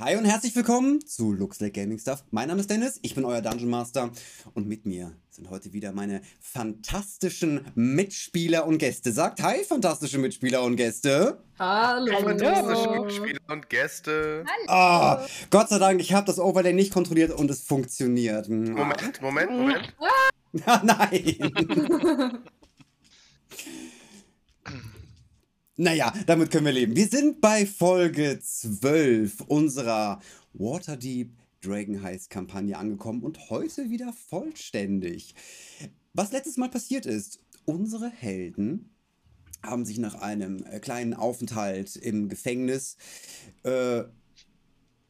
Hi und herzlich willkommen zu Luxlake Gaming Stuff. Mein Name ist Dennis, ich bin euer Dungeon Master und mit mir sind heute wieder meine fantastischen Mitspieler und Gäste. Sagt Hi, fantastische Mitspieler und Gäste. Hallo. Fantastische Mitspieler und Gäste. Hallo. Oh, Gott sei Dank, ich habe das Overlay nicht kontrolliert und es funktioniert. Moment, Moment, Moment. Nein. Naja, damit können wir leben. Wir sind bei Folge 12 unserer Waterdeep Dragon Heist Kampagne angekommen und heute wieder vollständig. Was letztes Mal passiert ist, unsere Helden haben sich nach einem äh, kleinen Aufenthalt im Gefängnis äh,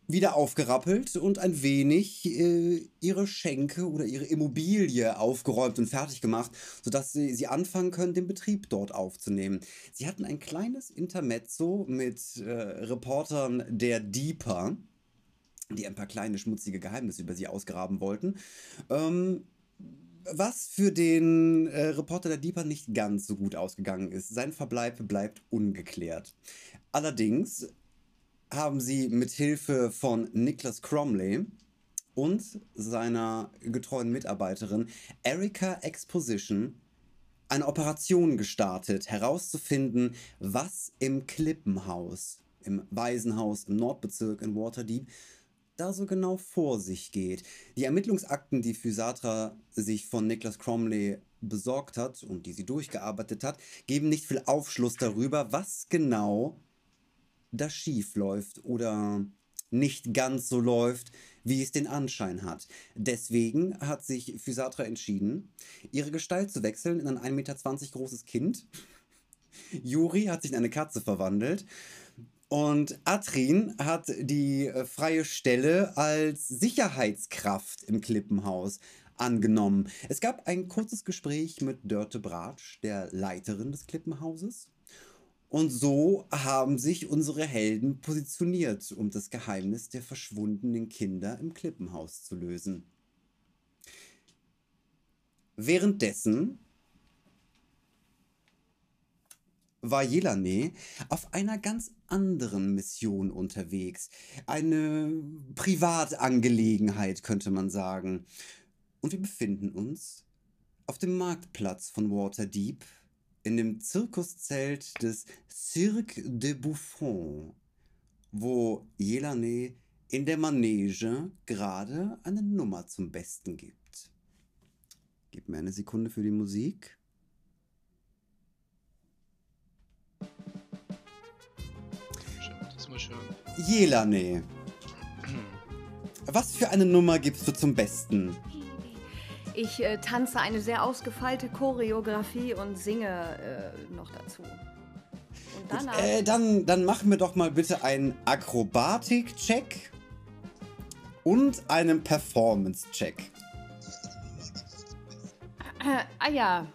wieder aufgerappelt und ein wenig äh, ihre Schenke oder ihre Immobilie aufgeräumt und fertig gemacht, sodass sie, sie anfangen können, den Betrieb dort aufzunehmen. Sie hatten ein kleines Intermezzo mit äh, Reportern der Deeper, die ein paar kleine schmutzige Geheimnisse über sie ausgraben wollten. Ähm, was für den äh, Reporter der Deeper nicht ganz so gut ausgegangen ist. Sein Verbleib bleibt ungeklärt. Allerdings haben sie mit Hilfe von Niklas Cromley und seiner getreuen Mitarbeiterin Erika Exposition eine Operation gestartet, herauszufinden, was im Klippenhaus, im Waisenhaus im Nordbezirk in Waterdeep da so genau vor sich geht. Die Ermittlungsakten, die Physatra sich von Niklas Cromley besorgt hat und die sie durchgearbeitet hat, geben nicht viel Aufschluss darüber, was genau das schief läuft oder nicht ganz so läuft, wie es den Anschein hat. Deswegen hat sich Physatra entschieden, ihre Gestalt zu wechseln in ein 1,20 Meter großes Kind. Juri hat sich in eine Katze verwandelt. Und Atrin hat die äh, freie Stelle als Sicherheitskraft im Klippenhaus angenommen. Es gab ein kurzes Gespräch mit Dörte Bratsch, der Leiterin des Klippenhauses. Und so haben sich unsere Helden positioniert, um das Geheimnis der verschwundenen Kinder im Klippenhaus zu lösen. Währenddessen war Jelane auf einer ganz anderen Mission unterwegs. Eine Privatangelegenheit, könnte man sagen. Und wir befinden uns auf dem Marktplatz von Waterdeep in dem Zirkuszelt des Cirque de Buffon, wo Jelane in der Manege gerade eine Nummer zum Besten gibt. Gib mir eine Sekunde für die Musik. Jelane, was für eine Nummer gibst du zum Besten? Ich äh, tanze eine sehr ausgefeilte Choreografie und singe äh, noch dazu. Und Gut, danach. äh, dann, dann machen wir doch mal bitte einen Akrobatik-Check und einen Performance-Check. Äh, ah ja.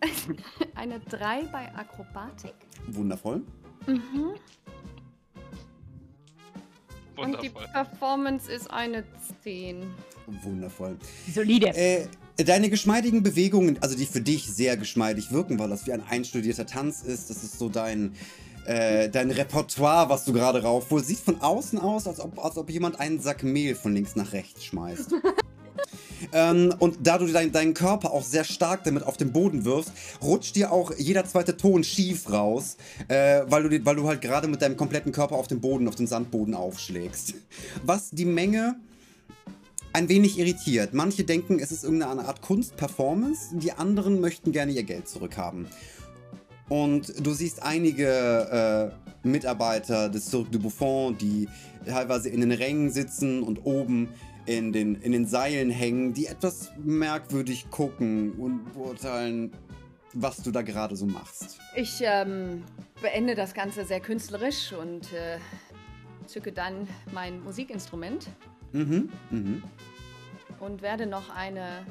eine 3 bei Akrobatik. Wundervoll. Mhm. Und die Wundervoll. Performance ist eine 10. Wundervoll. Solide. Äh, deine geschmeidigen Bewegungen, also die für dich sehr geschmeidig wirken, weil das wie ein einstudierter Tanz ist, das ist so dein, äh, dein Repertoire, was du gerade raufholst, sieht von außen aus, als ob, als ob jemand einen Sack Mehl von links nach rechts schmeißt. ähm, und da du dein, deinen Körper auch sehr stark damit auf den Boden wirfst, rutscht dir auch jeder zweite Ton schief raus, äh, weil, du, weil du halt gerade mit deinem kompletten Körper auf den Boden, auf den Sandboden aufschlägst. Was die Menge ein wenig irritiert. Manche denken, es ist irgendeine Art Kunst-Performance, die anderen möchten gerne ihr Geld zurückhaben. Und du siehst einige äh, Mitarbeiter des Cirque du Buffon, die teilweise in den Rängen sitzen und oben in den, in den Seilen hängen, die etwas merkwürdig gucken und beurteilen, was du da gerade so machst. Ich ähm, beende das Ganze sehr künstlerisch und äh, zücke dann mein Musikinstrument Mhm, mhm. Und werde noch eine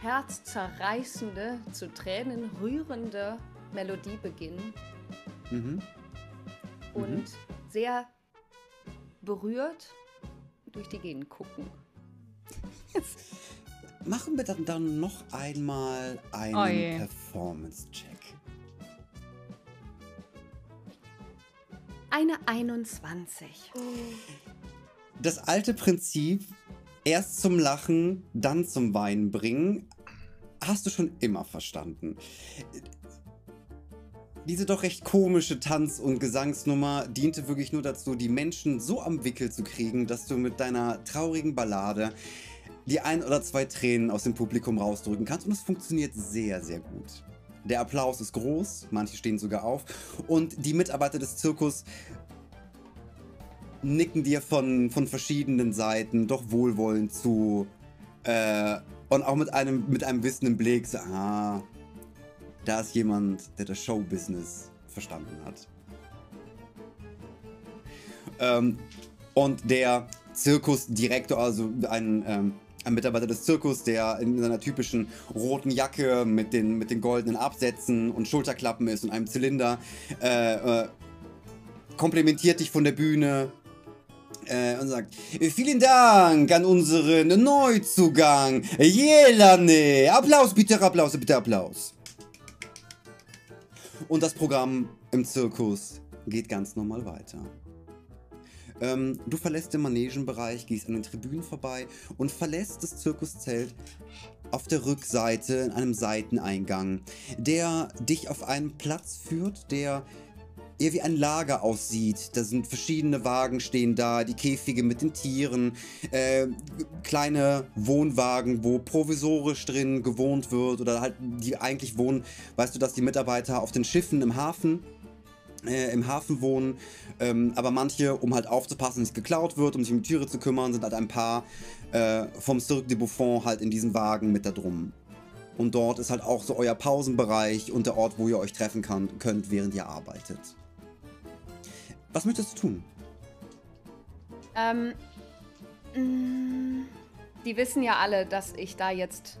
herzzerreißende, zu Tränen rührende Melodie beginnen Mhm. und sehr berührt durch die Gegend gucken. Machen wir dann, dann noch einmal einen Oh. Performance-Check. Eine 21. Das alte Prinzip, erst zum Lachen, dann zum Weinen bringen, hast du schon immer verstanden. Diese doch recht komische Tanz- und Gesangsnummer diente wirklich nur dazu, die Menschen so am Wickel zu kriegen, dass du mit deiner traurigen Ballade die ein oder zwei Tränen aus dem Publikum rausdrücken kannst und es funktioniert sehr, sehr gut. Der Applaus ist groß, manche stehen sogar auf und die Mitarbeiter des Zirkus nicken dir von, von verschiedenen Seiten doch wohlwollend zu äh, und auch mit einem, mit einem wissenden Blick so, ah, da ist jemand, der das Showbusiness verstanden hat. Ähm, und der Zirkusdirektor, also ein, ähm, ein Mitarbeiter des Zirkus, der in seiner typischen roten Jacke mit den, mit den goldenen Absätzen und Schulterklappen ist und einem Zylinder, äh, äh, komplimentiert dich von der Bühne äh, und sagt, vielen Dank an unseren Neuzugang, Jelane. Applaus, bitte Applaus, bitte Applaus. Und das Programm im Zirkus geht ganz normal weiter. Ähm, du verlässt den Manegenbereich, gehst an den Tribünen vorbei und verlässt das Zirkuszelt auf der Rückseite in einem Seiteneingang, der dich auf einen Platz führt, der eher wie ein Lager aussieht. Da sind verschiedene Wagen stehen da, die Käfige mit den Tieren, äh, kleine Wohnwagen, wo provisorisch drin gewohnt wird oder halt die eigentlich wohnen. Weißt du, dass die Mitarbeiter auf den Schiffen im Hafen äh, im Hafen wohnen, ähm, aber manche, um halt aufzupassen, dass nicht geklaut wird, um sich um die Tiere zu kümmern, sind halt ein paar äh, vom Cirque de Buffon halt in diesen Wagen mit da drum. Und dort ist halt auch so euer Pausenbereich und der Ort, wo ihr euch treffen kann, könnt, während ihr arbeitet. Was möchtest du tun? Ähm, mh, die wissen ja alle, dass ich da jetzt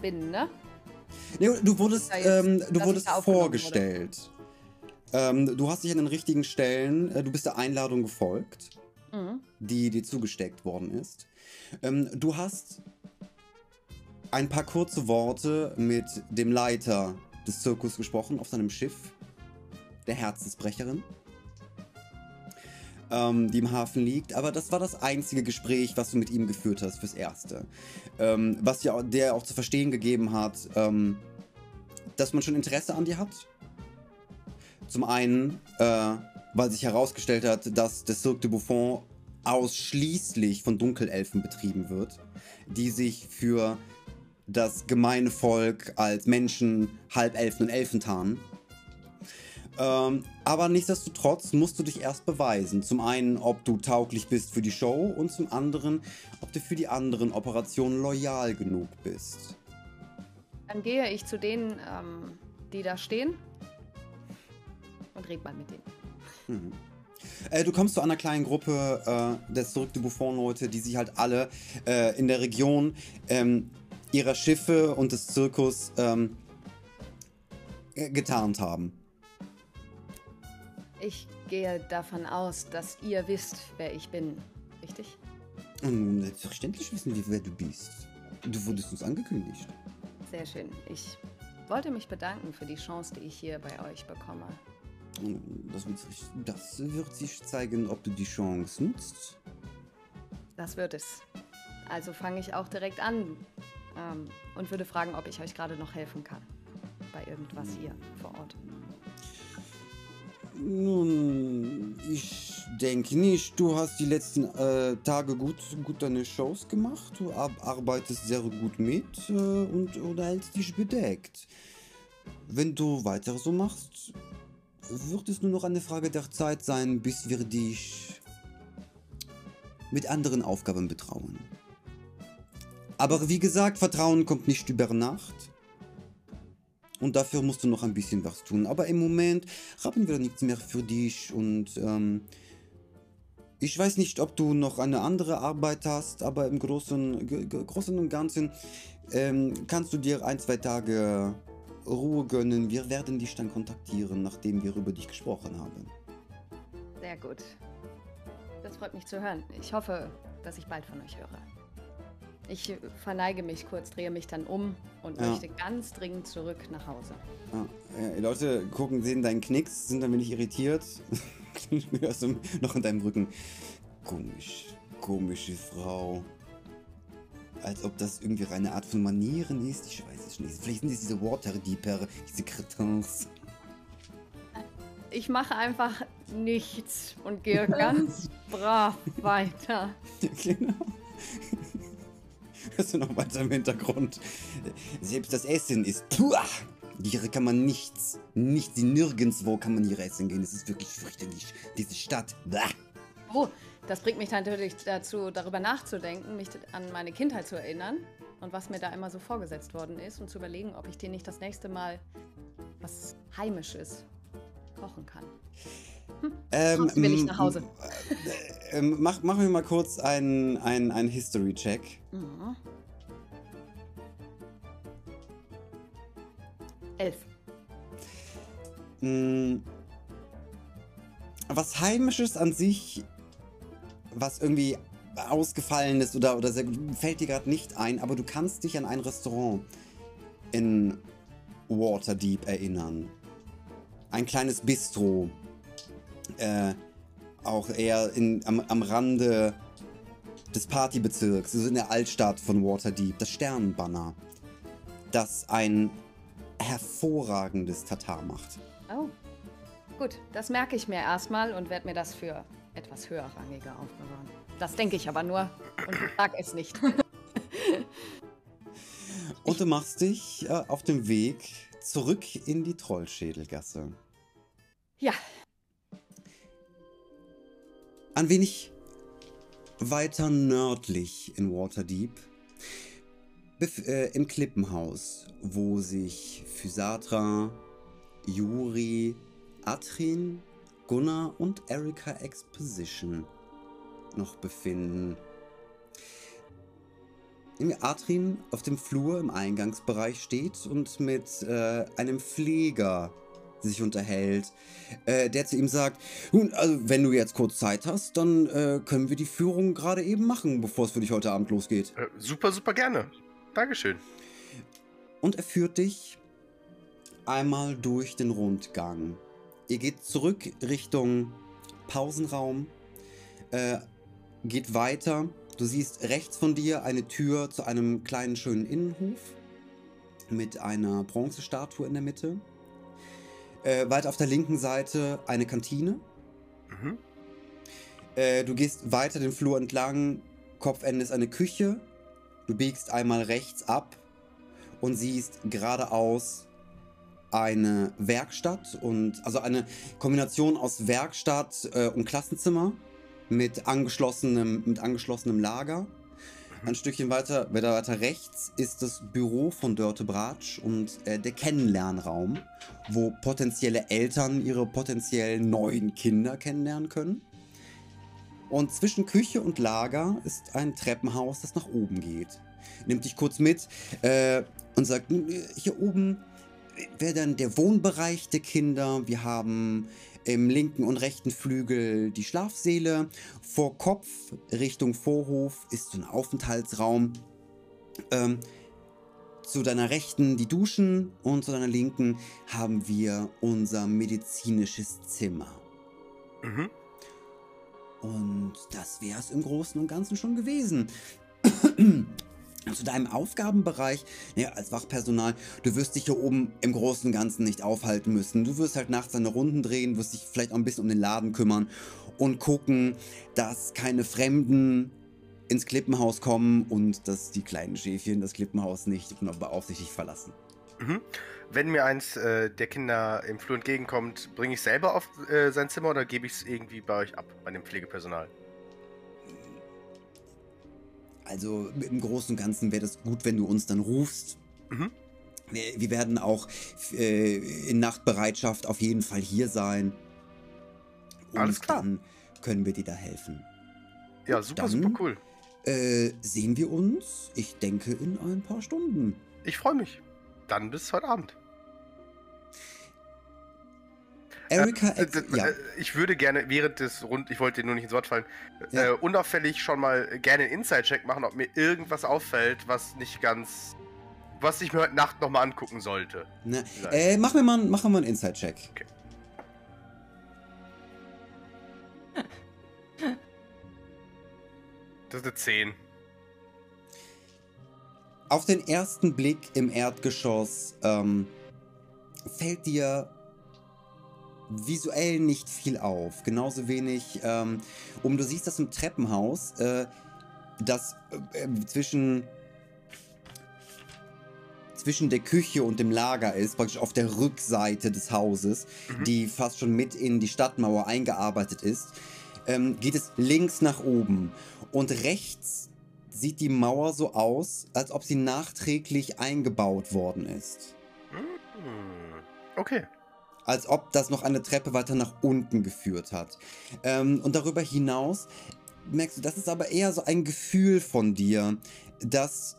bin, ne? Nee, du wurdest, jetzt- ähm, du wurdest vorgestellt. Ähm, du hast dich an den richtigen Stellen, äh, du bist der Einladung gefolgt, Mhm. die dir zugesteckt worden ist. Ähm, du hast ein paar kurze Worte mit dem Leiter des Zirkus gesprochen auf seinem Schiff, der Herzensbrecherin, ähm, die im Hafen liegt. Aber das war das einzige Gespräch, was du mit ihm geführt hast fürs Erste. Ähm, was au- der auch zu verstehen gegeben hat, ähm, dass man schon Interesse an dir hat. Zum einen, äh, weil sich herausgestellt hat, dass der Cirque de Buffon ausschließlich von Dunkelelfen betrieben wird, die sich für das gemeine Volk als Menschen, Halbelfen und Elfen tarnen. Ähm, aber nichtsdestotrotz musst du dich erst beweisen. Zum einen, ob du tauglich bist für die Show und zum anderen, ob du für die anderen Operationen loyal genug bist. Dann gehe ich zu denen, ähm, die da stehen und red mal mit denen. Mhm. Äh, du kommst zu einer kleinen Gruppe äh, der Cirque de Buffon-Leute, die sich halt alle äh, in der Region ähm, ihrer Schiffe und des Zirkus ähm, äh, getarnt haben. Ich gehe davon aus, dass ihr wisst, wer ich bin. Richtig? Nun, selbstverständlich wissen wir, wer du bist. Du wurdest uns angekündigt. Sehr schön. Ich wollte mich bedanken für die Chance, die ich hier bei euch bekomme. Und Das wird, sich, das wird sich zeigen, ob du die Chance nutzt. Das wird es. Also fange ich auch direkt an ähm, und würde fragen, ob ich euch gerade noch helfen kann. Bei irgendwas hier vor Ort. Nun, ich denke nicht. Du hast die letzten äh, Tage gut, gut deine Shows gemacht. Du ar arbeitest sehr gut mit äh, und hältst dich bedeckt. Wenn du weiter so machst, wird es nur noch eine Frage der Zeit sein, bis wir dich mit anderen Aufgaben betrauen. Aber wie gesagt, Vertrauen kommt nicht über Nacht. Und dafür musst du noch ein bisschen was tun. Aber im Moment haben wir nichts mehr für dich und ähm, ich weiß nicht, ob du noch eine andere Arbeit hast, aber im Großen, Großen und Ganzen ähm, kannst du dir ein, zwei Tage Ruhe gönnen. Wir werden dich dann kontaktieren, nachdem wir über dich gesprochen haben. Sehr gut. Das freut mich zu hören. Ich hoffe, dass ich bald von euch höre. Ich verneige mich kurz, drehe mich dann um und Ja. möchte ganz dringend zurück nach Hause. Äh, Leute gucken, sehen deinen Knicks, sind ein wenig irritiert. hörst du noch in deinem Rücken. Komisch, komische Frau. Als ob das irgendwie eine Art von Manieren ist. Ich weiß es nicht. Vielleicht sind es diese Waterdeeper, diese Cretins. Ich mache einfach nichts und gehe ganz brav weiter. genau. Hörst du noch weiter im Hintergrund? Selbst das Essen ist. Puah! Hier kann man nichts, nichts, nirgendwo kann man hier essen gehen. Es ist wirklich fürchterlich. Diese Stadt. Blah. Oh, das bringt mich natürlich dazu, darüber nachzudenken, mich an meine Kindheit zu erinnern und was mir da immer so vorgesetzt worden ist und zu überlegen, ob ich dir nicht das nächste Mal was Heimisches kochen kann. Ähm, Trotzdem will ich nach Hause. äh, ähm, mach, machen wir mal kurz einen ein History-Check. Mhm. Elf. Mm, Was Heimisches an sich, was irgendwie ausgefallen ist oder, oder sehr fällt dir gerade nicht ein, aber du kannst dich an ein Restaurant in Waterdeep erinnern. Ein kleines Bistro. Äh, auch eher in, am, am Rande des Partybezirks, also in der Altstadt von Waterdeep, das Sternenbanner, das ein hervorragendes Tatar macht. Oh. Gut, das merke ich mir erstmal und werde mir das für etwas höherrangiger aufbewahren. Das denke ich aber nur und sag es nicht. Und du machst dich äh, auf dem Weg zurück in die Trollschädelgasse. Ja, Ein wenig weiter nördlich in Waterdeep, äh, im Klippenhaus, wo sich Physatra, Yuri, Atrin, Gunnar und Erika Exposition noch befinden. Atrin auf dem Flur im Eingangsbereich steht und mit äh, einem Pfleger sich unterhält, äh, der zu ihm sagt, nun, also wenn du jetzt kurz Zeit hast, dann äh, können wir die Führung gerade eben machen, bevor es für dich heute Abend losgeht. Äh, super, super gerne. Dankeschön. Und er führt dich einmal durch den Rundgang. Ihr geht zurück Richtung Pausenraum, äh, geht weiter. Du siehst rechts von dir eine Tür zu einem kleinen schönen Innenhof mit einer Bronzestatue in der Mitte. Äh, weiter auf der linken Seite eine Kantine. Mhm. Äh, du gehst weiter den Flur entlang. Kopfende ist eine Küche. Du biegst einmal rechts ab und siehst geradeaus eine Werkstatt und also eine Kombination aus Werkstatt äh, und Klassenzimmer mit angeschlossenem, mit angeschlossenem Lager. Ein Stückchen weiter, weiter, weiter rechts ist das Büro von Dörte Bratsch und äh, der Kennenlernraum, wo potenzielle Eltern ihre potenziellen neuen Kinder kennenlernen können. Und zwischen Küche und Lager ist ein Treppenhaus, das nach oben geht. Nimmt dich kurz mit äh, und sagt, "Nun, äh, hier oben wäre dann der Wohnbereich der Kinder. Wir haben im linken und rechten Flügel die Schlafsäle. Vor Kopf Richtung Vorhof ist so ein Aufenthaltsraum. Ähm, zu deiner rechten die Duschen und zu deiner linken haben wir unser medizinisches Zimmer. Mhm. Und das wäre es im Großen und Ganzen schon gewesen. Zu deinem Aufgabenbereich, ja, als Wachpersonal, du wirst dich hier oben im Großen und Ganzen nicht aufhalten müssen. Du wirst halt nachts deine Runden drehen, wirst dich vielleicht auch ein bisschen um den Laden kümmern und gucken, dass keine Fremden ins Klippenhaus kommen und dass die kleinen Schäfchen das Klippenhaus nicht beaufsichtigt verlassen. Mhm. Wenn mir eins äh, der Kinder im Flur entgegenkommt, bringe ich selber auf äh, sein Zimmer oder gebe ich es irgendwie bei euch ab, bei dem Pflegepersonal? Also im Großen und Ganzen wäre das gut, wenn du uns dann rufst. Mhm. Wir, wir werden auch äh, in Nachtbereitschaft auf jeden Fall hier sein. Und Alles klar. dann können wir dir da helfen. Ja, super, Dann- super cool. Äh, sehen wir uns, ich denke, in ein paar Stunden. Ich freue mich. Dann bis heute Abend. Erika äh, äh ja. Äh, ich würde gerne während des Rund, ich wollte dir nur nicht ins Wort fallen, ja. äh, unauffällig schon mal gerne einen Inside-Check machen, ob mir irgendwas auffällt, was nicht ganz. was ich mir heute Nacht nochmal angucken sollte. Ne. Na, äh, machen wir mal, mach mal einen Inside-Check. Okay. Das ist eine 10. Auf den ersten Blick im Erdgeschoss ähm, fällt dir visuell nicht viel auf. Genauso wenig, ähm, um du siehst das im Treppenhaus, äh, das äh, zwischen zwischen der Küche und dem Lager ist, praktisch auf der Rückseite des Hauses, Mhm. die fast schon mit in die Stadtmauer eingearbeitet ist, ähm, geht es links nach oben. Und rechts sieht die Mauer so aus, als ob sie nachträglich eingebaut worden ist. Hm. Okay. Als ob das noch eine Treppe weiter nach unten geführt hat. Ähm, und darüber hinaus merkst du, das ist aber eher so ein Gefühl von dir, dass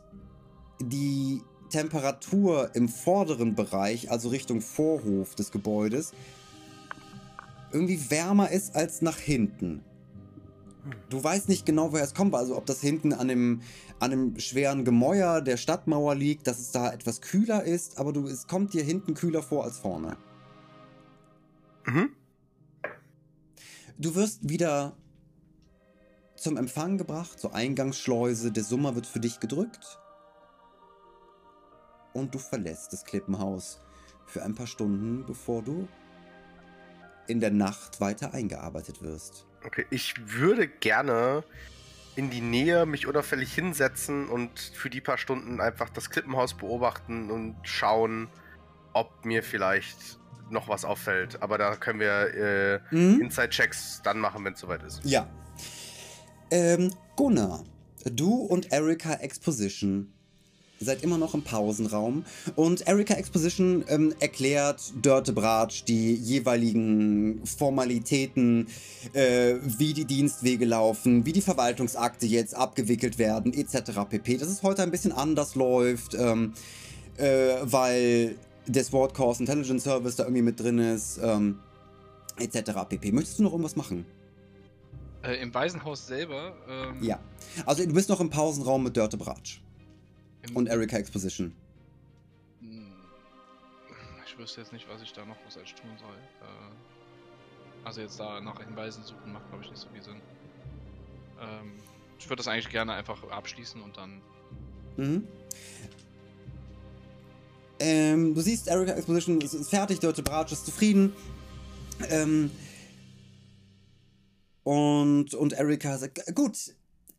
die Temperatur im vorderen Bereich, also Richtung Vorhof des Gebäudes, irgendwie wärmer ist als nach hinten. Du weißt nicht genau, woher es kommt, also ob das hinten an dem, an dem schweren Gemäuer der Stadtmauer liegt, dass es da etwas kühler ist, aber du, es kommt dir hinten kühler vor als vorne. Mhm. Du wirst wieder zum Empfang gebracht, zur Eingangsschleuse, der Summer wird für dich gedrückt. Und du verlässt das Klippenhaus für ein paar Stunden, bevor du in der Nacht weiter eingearbeitet wirst. Okay, ich würde gerne in die Nähe mich unauffällig hinsetzen und für die paar Stunden einfach das Klippenhaus beobachten und schauen, ob mir vielleicht noch was auffällt. Aber da können wir äh, Mhm. Inside-Checks dann machen, wenn es soweit ist. Ja. Ähm, Gunnar, du und Erika Exposition seid immer noch im Pausenraum und Erika Exposition ähm, erklärt Dörte Bratsch die jeweiligen Formalitäten, äh, wie die Dienstwege laufen, wie die Verwaltungsakte jetzt abgewickelt werden, etc. pp. Dass es heute ein bisschen anders läuft, ähm, äh, weil der Sword Course Intelligence Service da irgendwie mit drin ist, ähm, etc. pp. Möchtest du noch irgendwas machen? Äh, Im Waisenhaus selber. Ähm, Ja. Also du bist noch im Pausenraum mit Dörte Bratsch und Erika Exposition. Hm, Ich wüsste jetzt nicht, was ich da noch großartig tun soll. Äh, also jetzt da nach Hinweisen suchen macht, glaube ich, nicht so viel Sinn. Ähm, ich würde das eigentlich gerne einfach abschließen und dann. Mhm. Ähm, du siehst, Erika Exposition ist, ist fertig, Dörte Bratsch ist zufrieden. Ähm, und, und Erika sagt, "G- gut,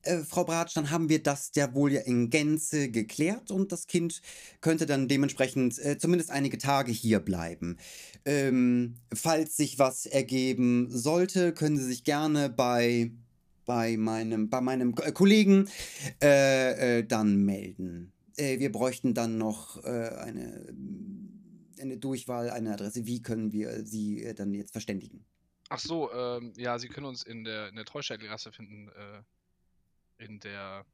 äh, Frau Bratsch, dann haben wir das ja wohl ja in Gänze geklärt und das Kind könnte dann dementsprechend äh, zumindest einige Tage hier bleiben. Ähm, falls sich was ergeben sollte, können Sie sich gerne bei, bei meinem, bei meinem Ko- Kollegen äh, äh, dann melden. Äh, wir bräuchten dann noch äh, eine, eine Durchwahl, eine Adresse. Wie können wir Sie äh, dann jetzt verständigen? Ach so, ähm, ja, Sie können uns in der, in der Treustädtgasse finden. Äh, in der.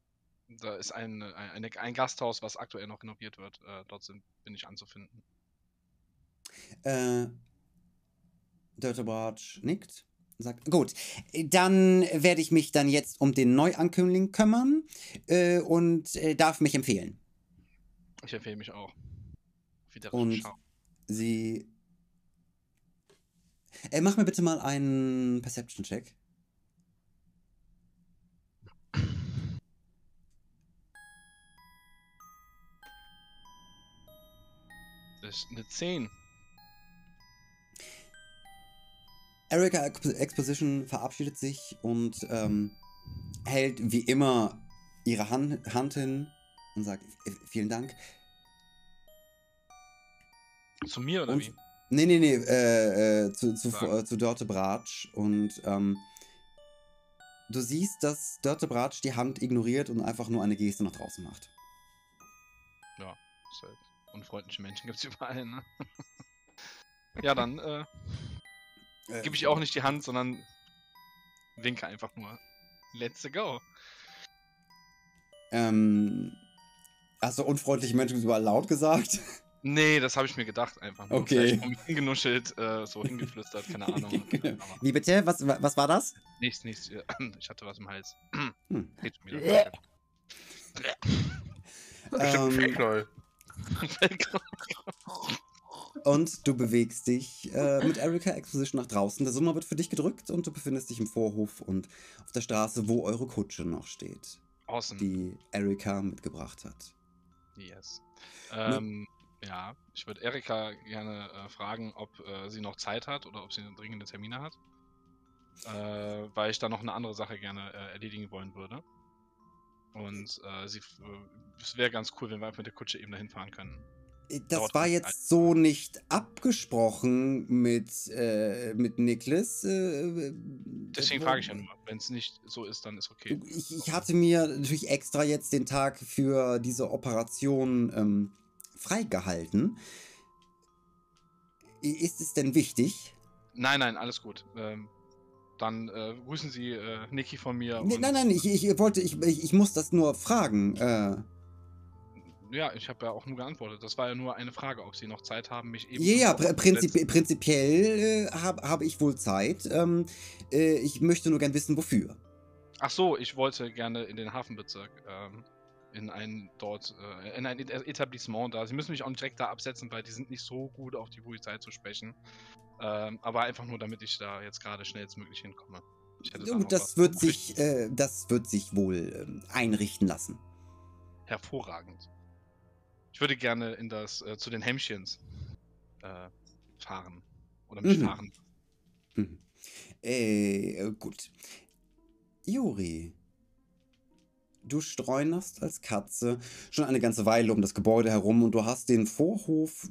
Da ist ein, ein, ein Gasthaus, was aktuell noch renoviert wird. Äh, dort sind, bin ich anzufinden. Äh, Dörte Bratsch nickt. Sagt, gut, dann werde ich mich dann jetzt um den Neuankömmling kümmern äh, und äh, darf mich empfehlen. Ich empfehle mich auch. Wieder Und sie. Äh, mach mir bitte mal einen Perception-Check. Das ist eine 10. Erika Exp- Exposition verabschiedet sich und ähm, hält wie immer ihre Hand, Hand hin und sagt: "V- Vielen Dank. Zu mir oder Und- wie? Nee, nee, nee, äh, äh, zu, zu, äh, zu Dörte Bratsch. Und ähm, du siehst, dass Dörte Bratsch die Hand ignoriert und einfach nur eine Geste nach draußen macht. Ja, halt unfreundliche Menschen gibt's überall, ne? ja, dann äh, Äh, gebe ich auch nicht die Hand, sondern winke einfach nur. Let's go. Ähm, hast du unfreundliche Menschen überall laut gesagt? Nee, das habe ich mir gedacht einfach. nur. Okay. Hingenuschelt, äh, so hingeflüstert, keine Ahnung. Genau. Wie bitte? Was, wa- was war das? nichts, nichts. äh, Ich hatte was im Hals. Hm. Geht schon wieder. Ein Ähm. Und du bewegst dich äh, mit Erika Exposition nach draußen. Der Sommer wird für dich gedrückt und du befindest dich im Vorhof und auf der Straße, wo eure Kutsche noch steht, Awesome. die Erika mitgebracht hat. Yes. Ähm, ja, ich würde Erika gerne äh, fragen, ob äh, sie noch Zeit hat oder ob sie dringende Termine hat. Äh, weil ich da noch eine andere Sache gerne äh, erledigen wollen würde. Und äh, sie, äh, es wäre ganz cool, wenn wir einfach mit der Kutsche eben dahin fahren können. Das Dort war ist jetzt so nicht abgesprochen mit, äh, mit Niklas. Äh, Deswegen frage ich ja nur. Wenn es nicht so ist, dann ist okay. Ich, ich hatte mir natürlich extra jetzt den Tag für diese Operation ähm, freigehalten. Ist es denn wichtig? Nein, nein, alles gut. Ähm, dann äh, grüßen Sie äh, Niki von mir. Nee, nein, nein, ich, ich wollte, ich, ich, ich muss das nur fragen. Ja, ich habe ja auch nur geantwortet. Das war ja nur eine Frage, ob Sie noch Zeit haben, mich eben. ja, ja, prinzip prinzipiell äh, habe hab ich wohl Zeit. Ähm, äh, ich möchte nur gern wissen, wofür. Ach so, ich wollte gerne in den Hafenbezirk. Ähm, in ein dort, äh, in ein Et- Etablissement da. Sie müssen mich auch direkt da absetzen, weil die sind nicht so gut auf die Polizei zu sprechen. Ähm, aber einfach nur, damit ich da jetzt gerade schnellstmöglich hinkomme. Das wird sich, äh, das wird sich wohl ähm, einrichten lassen. hervorragend. Ich würde gerne in das äh, zu den Hemmchens äh, fahren oder mich Mhm. fahren. Mhm. Äh, gut. Juri, du streunerst als Katze schon eine ganze Weile um das Gebäude herum und du hast den Vorhof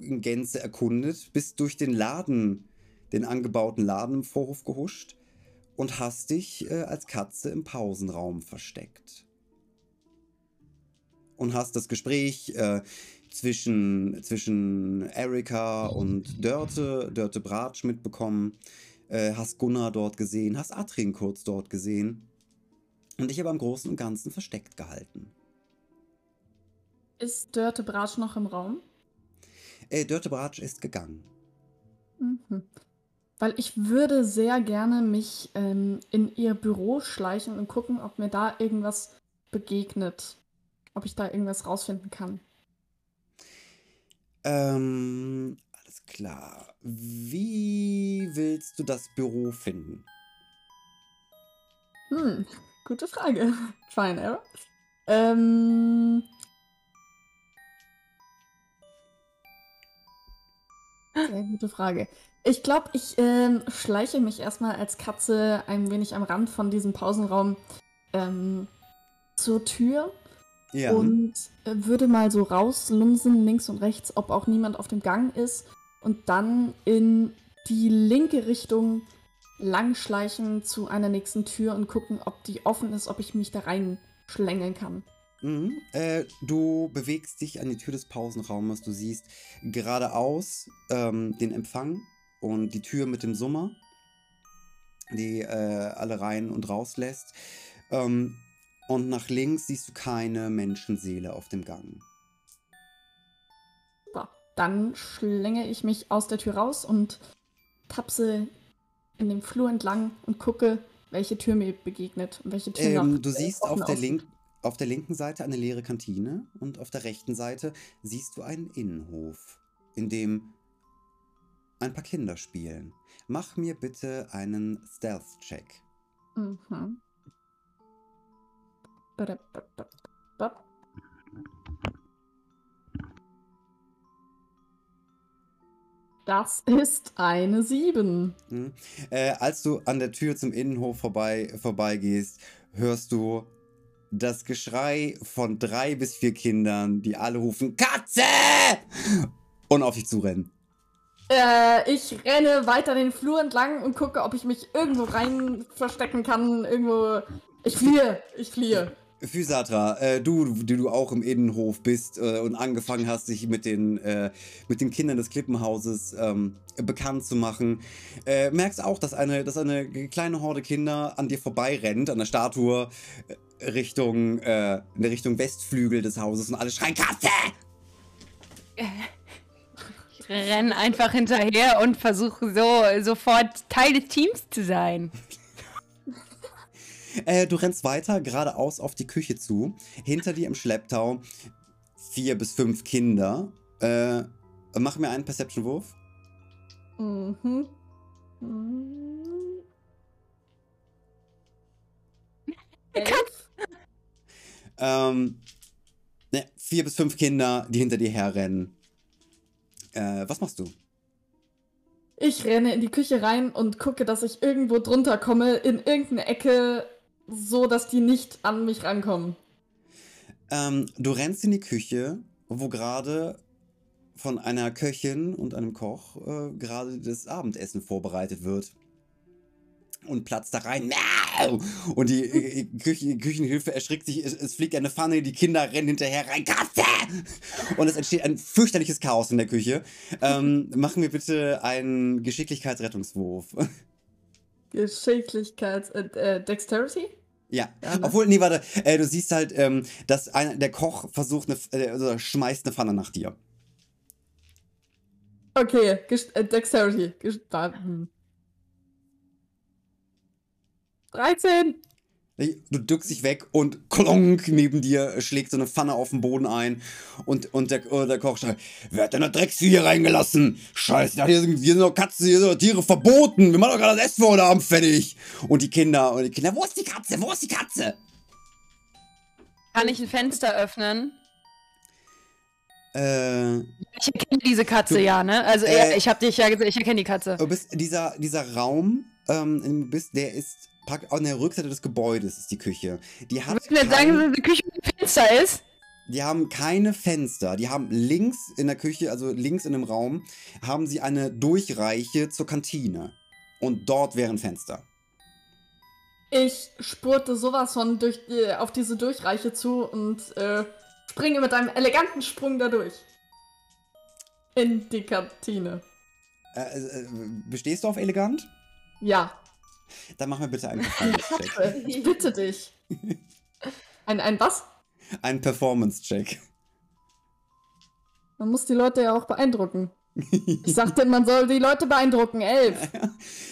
in Gänze erkundet, bist durch den Laden, den angebauten Laden im Vorhof gehuscht und hast dich äh, als Katze im Pausenraum versteckt. Und hast das Gespräch äh, zwischen, zwischen Erika und Dörte, Dörte Bratsch mitbekommen äh, hast Gunnar dort gesehen, hast Atrin kurz dort gesehen und dich aber im Großen und Ganzen versteckt gehalten. Ist Dörte Bratsch noch im Raum? Äh, Dörte Bratsch ist gegangen. Mhm. Weil ich würde sehr gerne mich ähm, in ihr Büro schleichen und gucken, ob mir da irgendwas begegnet. Ob ich da irgendwas rausfinden kann. Ähm, alles klar. Wie willst du das Büro finden? Hm, gute Frage. Try and error. Ähm. Sehr gute Frage. Ich glaube, ich ähm, schleiche mich erstmal als Katze ein wenig am Rand von diesem Pausenraum ähm, zur Tür Ja. und äh, würde mal so rauslunsen, links und rechts, ob auch niemand auf dem Gang ist und dann in die linke Richtung langschleichen zu einer nächsten Tür und gucken, ob die offen ist, ob ich mich da reinschlängeln kann. Mhm. Äh, du bewegst dich an die Tür des Pausenraumes. Du siehst geradeaus ähm, den Empfang und die Tür mit dem Summer, die äh, alle rein und raus lässt. Ähm, und nach links siehst du keine Menschenseele auf dem Gang. So, dann schlänge ich mich aus der Tür raus und tapse in dem Flur entlang und gucke, welche Tür mir begegnet und welche Tür Ähm, noch, du siehst auf der, link auf der linken Seite eine leere Kantine und auf der rechten Seite siehst du einen Innenhof, in dem ein paar Kinder spielen. Mach mir bitte einen Stealth-Check. Mhm. Das ist eine 7. Mhm. Äh, als du an der Tür zum Innenhof vorbei, vorbeigehst, hörst du das Geschrei von drei bis vier Kindern, die alle rufen Katze! Und auf dich zurennen. Äh, ich renne weiter den Flur entlang und gucke, ob ich mich irgendwo rein verstecken kann. Irgendwo. Ich fliehe, ich fliehe. Physatra, äh, du, die du auch im Innenhof bist äh, und angefangen hast, dich mit den, äh, mit den Kindern des Klippenhauses ähm, bekannt zu machen, äh, merkst auch, dass eine, dass eine kleine Horde Kinder an dir vorbeirennt, an der Statue äh, Richtung, äh, in der Richtung Westflügel des Hauses und alle schreien Katze! Ich renn einfach hinterher und versuche so sofort Teil des Teams zu sein. Äh, du rennst weiter geradeaus auf die Küche zu. Hinter dir im Schlepptau vier bis fünf Kinder. Äh, Mach mir einen Perception-Wurf. Mhm. Mhm. Elf? Ähm, ne, vier bis fünf Kinder, die hinter dir herrennen. Äh, was machst du? Ich renne in die Küche rein und gucke, dass ich irgendwo drunter komme, in irgendeine Ecke, so dass die nicht an mich rankommen. Ähm, du rennst in die Küche, wo gerade von einer Köchin und einem Koch äh, gerade das Abendessen vorbereitet wird. Und platzt da rein. Und die äh, Küche, Küchenhilfe erschrickt sich, es, es fliegt eine Pfanne, die Kinder rennen hinterher rein. Katze! Und es entsteht ein fürchterliches Chaos in der Küche. Ähm, machen wir bitte einen Geschicklichkeitsrettungswurf. Geschicklichkeit, äh, äh, Dexterity? Ja, Ja, ne? obwohl, nee, warte, äh, du siehst halt, ähm, dass einer, der Koch versucht, eine, äh, also schmeißt eine Pfanne nach dir. Okay, Gesch äh, Dexterity. Da, hm. 13! Du duckst dich weg und klonk neben dir schlägt so eine Pfanne auf den Boden ein und, und der, äh, der Koch schreit, wer hat denn eine Drecksvieh hier reingelassen? Scheiße, hier sind, hier sind doch Katzen, hier sind doch Tiere verboten. Wir machen doch gerade das Essen vor heute Abend fertig. Und die Kinder, und die Kinder, wo ist die Katze? Wo ist die Katze? Kann ich ein Fenster öffnen? Äh, Ich erkenne diese Katze, Du- ja, ne? Also, Äh, ich hab dich ja gesehen, ich erkenne die Katze. du bist, dieser, dieser Raum, ähm, in dem du bist, der ist praktisch an der Rückseite des Gebäudes ist die Küche. Die hat du mir jetzt sagen, dass die Küche mit Fenster ist? Die haben keine Fenster. Die haben links in der Küche, also links in dem Raum, haben sie eine Durchreiche zur Kantine. Und dort wären Fenster. Ich spurte sowas von durch, äh, auf diese Durchreiche zu und äh, springe mit einem eleganten Sprung dadurch. In die Kantine. Äh, äh, bestehst du auf elegant? Ja. Dann mach mir bitte einen Performance-Check. Ich bitte dich. Ein, ein was? einen Performance-Check. Man muss die Leute ja auch beeindrucken. Ich sagte, man soll die Leute beeindrucken. Elf.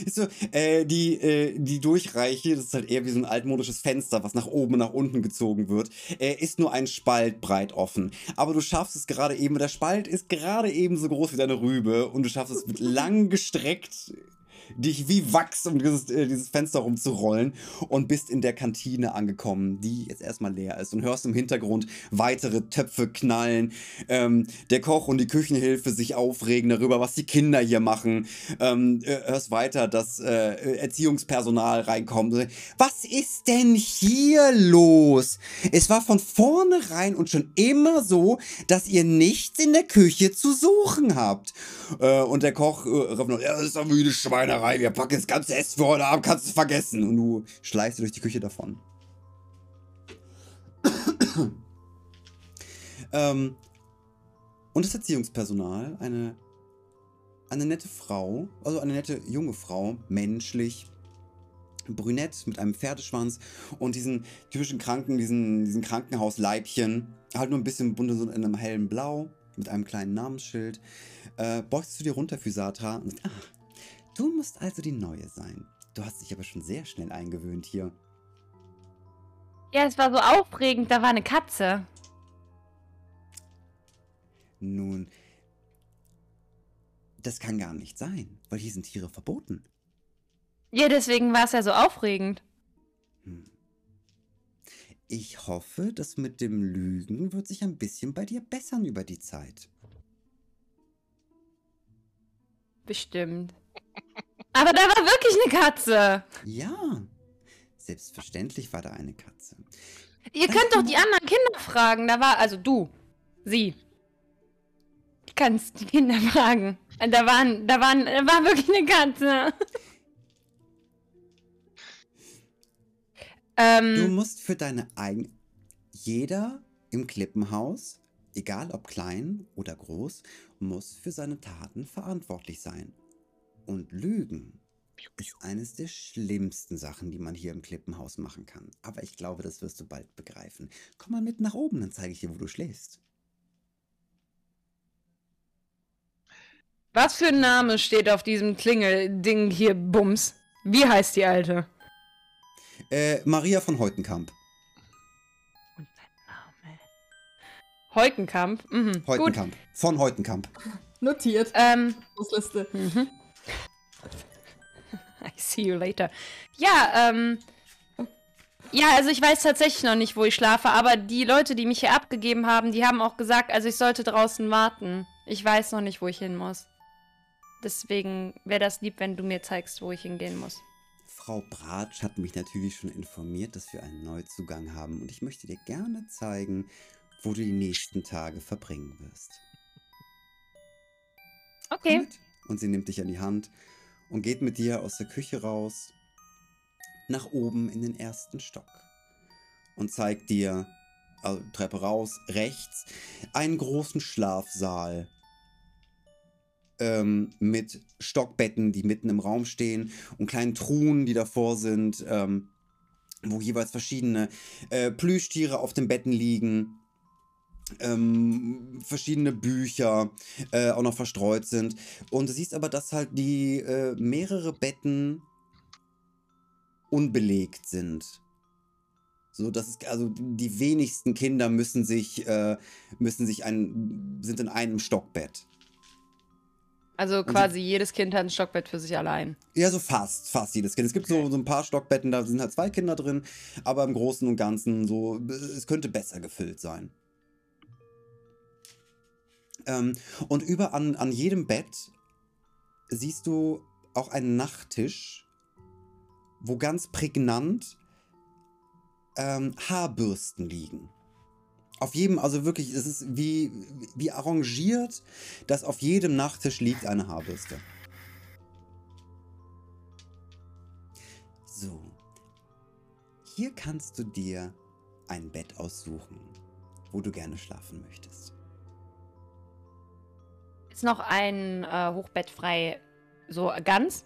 Ist so, äh, die, äh, die Durchreiche, das ist halt eher wie so ein altmodisches Fenster, was nach oben und nach unten gezogen wird, äh, ist nur ein Spalt breit offen. Aber du schaffst es gerade eben, der Spalt ist gerade eben so groß wie deine Rübe und du schaffst es mit lang gestreckt dich wie Wachs um dieses, äh, dieses Fenster rumzurollen und bist in der Kantine angekommen, die jetzt erstmal leer ist und hörst im Hintergrund weitere Töpfe knallen, ähm, der Koch und die Küchenhilfe sich aufregen darüber, was die Kinder hier machen, ähm, äh, hörst weiter, dass äh, Erziehungspersonal reinkommt. Was ist denn hier los? Es war von vornherein und schon immer so, dass ihr nichts in der Küche zu suchen habt. Äh, und der Koch äh, ja, das ist doch müde Schweinerei, wir packen das ganze Essen für heute Abend, kannst du es vergessen. Und du schleichst durch die Küche davon. ähm, und das Erziehungspersonal, eine, eine nette Frau, also eine nette junge Frau, menschlich, brünett mit einem Pferdeschwanz und diesen typischen Kranken, diesen, diesen Krankenhausleibchen, halt nur ein bisschen bunt in einem hellen Blau, mit einem kleinen Namensschild, äh, beugst du dir runter, Physatra, und sagst, ah, du musst also die Neue sein. Du hast dich aber schon sehr schnell eingewöhnt hier. Ja, es war so aufregend, da war eine Katze. Nun, das kann gar nicht sein, weil hier sind Tiere verboten. Ja, deswegen war es ja so aufregend. Hm. Ich hoffe, das mit dem Lügen wird sich ein bisschen bei dir bessern über die Zeit. Bestimmt. Aber da war wirklich eine Katze. Ja, selbstverständlich war da eine Katze. Ihr Das könnt doch die anderen Kinder fragen. Da war, also du, sie. Du kannst die Kinder fragen. Da waren, da waren, da war wirklich eine Katze. Du ähm, musst für deine eigene. Jeder im Klippenhaus, egal ob klein oder groß, muss für seine Taten verantwortlich sein. Und Lügen ist eines der schlimmsten Sachen, die man hier im Klippenhaus machen kann. Aber ich glaube, das wirst du bald begreifen. Komm mal mit nach oben, dann zeige ich dir, wo du schläfst. was für ein Name steht auf diesem Klingelding hier, Bums? Wie heißt die Alte? Äh, Maria von Heutenkamp. Und sein Name. Heukenkamp. Mhm. Gut. Heutenkamp. Von Heutenkamp. Notiert. Ähm, Liste. mhm. See you later. Ja, ähm. Ja, also ich weiß tatsächlich noch nicht, wo ich schlafe, aber die Leute, die mich hier abgegeben haben, die haben auch gesagt, also ich sollte draußen warten. Ich weiß noch nicht, wo ich hin muss. Deswegen wäre das lieb, wenn du mir zeigst, wo ich hingehen muss. Frau Bratsch hat mich natürlich schon informiert, dass wir einen Neuzugang haben und ich möchte dir gerne zeigen, wo du die nächsten Tage verbringen wirst. Okay. Und sie nimmt dich an die Hand und geht mit dir aus der Küche raus nach oben in den ersten Stock und zeigt dir, also Treppe raus, rechts, einen großen Schlafsaal ähm, mit Stockbetten, die mitten im Raum stehen und kleinen Truhen, die davor sind, ähm, wo jeweils verschiedene äh, Plüschtiere auf den Betten liegen. Ähm, verschiedene Bücher äh, auch noch verstreut sind. Und du siehst aber, dass halt die äh, mehrere Betten unbelegt sind. So, dass es, also die wenigsten Kinder müssen sich, äh, müssen sich ein, sind in einem Stockbett. Also quasi jedes Kind hat ein Stockbett für sich allein. Ja, so fast, fast jedes Kind. Es gibt so, so ein paar Stockbetten, da sind halt zwei Kinder drin, aber im Großen und Ganzen so, es könnte besser gefüllt sein. Ähm, und über an, an jedem Bett siehst du auch einen Nachttisch, wo ganz prägnant ähm, Haarbürsten liegen. Auf jedem, also wirklich, es ist wie, wie arrangiert, dass auf jedem Nachttisch liegt eine Haarbürste. So. Hier kannst du dir ein Bett aussuchen, wo du gerne schlafen möchtest. Ist noch ein äh, Hochbett frei, so ganz?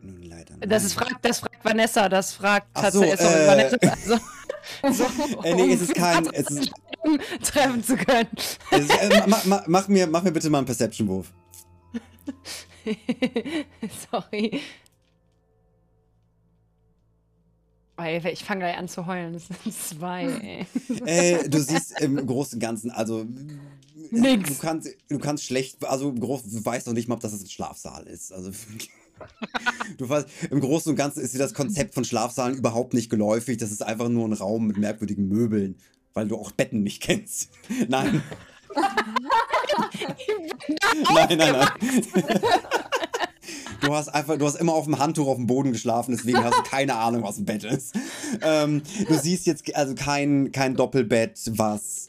Nun leider Das, ist, nein. fragt, das fragt Vanessa, das fragt Ach so, tatsächlich sorry, äh, Vanessa. Also, so, Äh, nee, es ist kein. Es ist, treffen zu können. es ist, äh, ma, ma, mach, mir, mach mir bitte mal einen Perception-Wurf. sorry. Ich fange gleich an zu heulen. Das sind zwei, ey. Äh, du siehst im Großen und Ganzen, also. Nix. Du kannst, du kannst schlecht, also im Großen, du weißt noch nicht mal, ob das ein Schlafsaal ist. Also. Du weißt, im Großen und Ganzen ist dir das Konzept von Schlafsaalen überhaupt nicht geläufig. Das ist einfach nur ein Raum mit merkwürdigen Möbeln, weil du auch Betten nicht kennst. Nein. nein, nein, nein. Du hast einfach, du hast immer auf dem Handtuch auf dem Boden geschlafen, deswegen hast du keine Ahnung, was ein Bett ist. Ähm, du siehst jetzt also kein, kein Doppelbett, was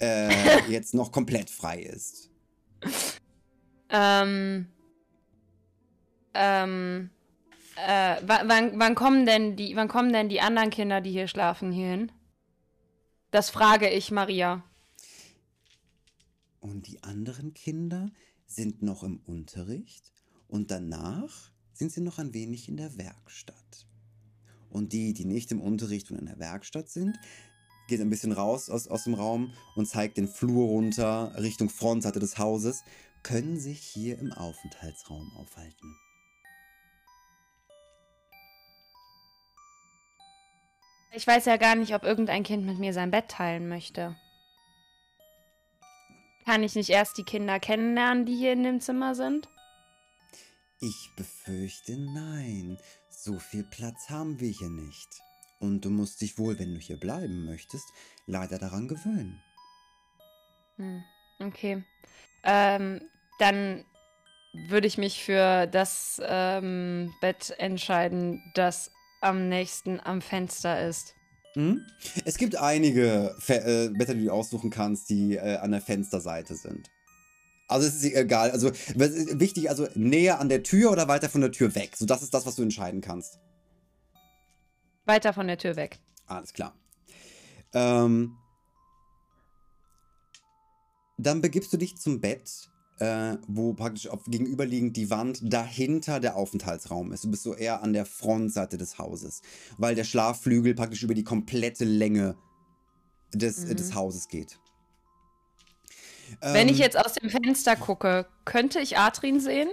äh, jetzt noch komplett frei ist. Ähm. Ähm. Äh, wa- wann, wann, kommen denn die, wann kommen denn die anderen Kinder, die hier schlafen, hier hin? Das frage ich Maria. Und die anderen Kinder sind noch im Unterricht und danach sind sie noch ein wenig in der Werkstatt. Und die, die nicht im Unterricht und in der Werkstatt sind, geht ein bisschen raus aus, aus dem Raum und zeigt den Flur runter Richtung Frontseite des Hauses, können sich hier im Aufenthaltsraum aufhalten. Ich weiß ja gar nicht, ob irgendein Kind mit mir sein Bett teilen möchte. Kann ich nicht erst die Kinder kennenlernen, die hier in dem Zimmer sind? Ich befürchte nein. So viel Platz haben wir hier nicht. Und du musst dich wohl, wenn du hier bleiben möchtest, leider daran gewöhnen. Hm, okay. Ähm, dann würde ich mich für das ähm, Bett entscheiden, das am nächsten am Fenster ist. Hm? Es gibt einige Fe äh, Blätter, die du aussuchen kannst, die äh, an der Fensterseite sind. Also es ist egal. Also wichtig, also näher an der Tür oder weiter von der Tür weg. So, das ist das, was du entscheiden kannst. Weiter von der Tür weg. Alles klar. Ähm, dann begibst du dich zum Bett, äh, wo praktisch auf, gegenüberliegend die Wand dahinter der Aufenthaltsraum ist. Du bist so eher an der Frontseite des Hauses, weil der Schlafflügel praktisch über die komplette Länge des, äh, Mhm. des Hauses geht. Wenn ich Ähm, jetzt aus dem Fenster gucke, könnte ich Atrin sehen?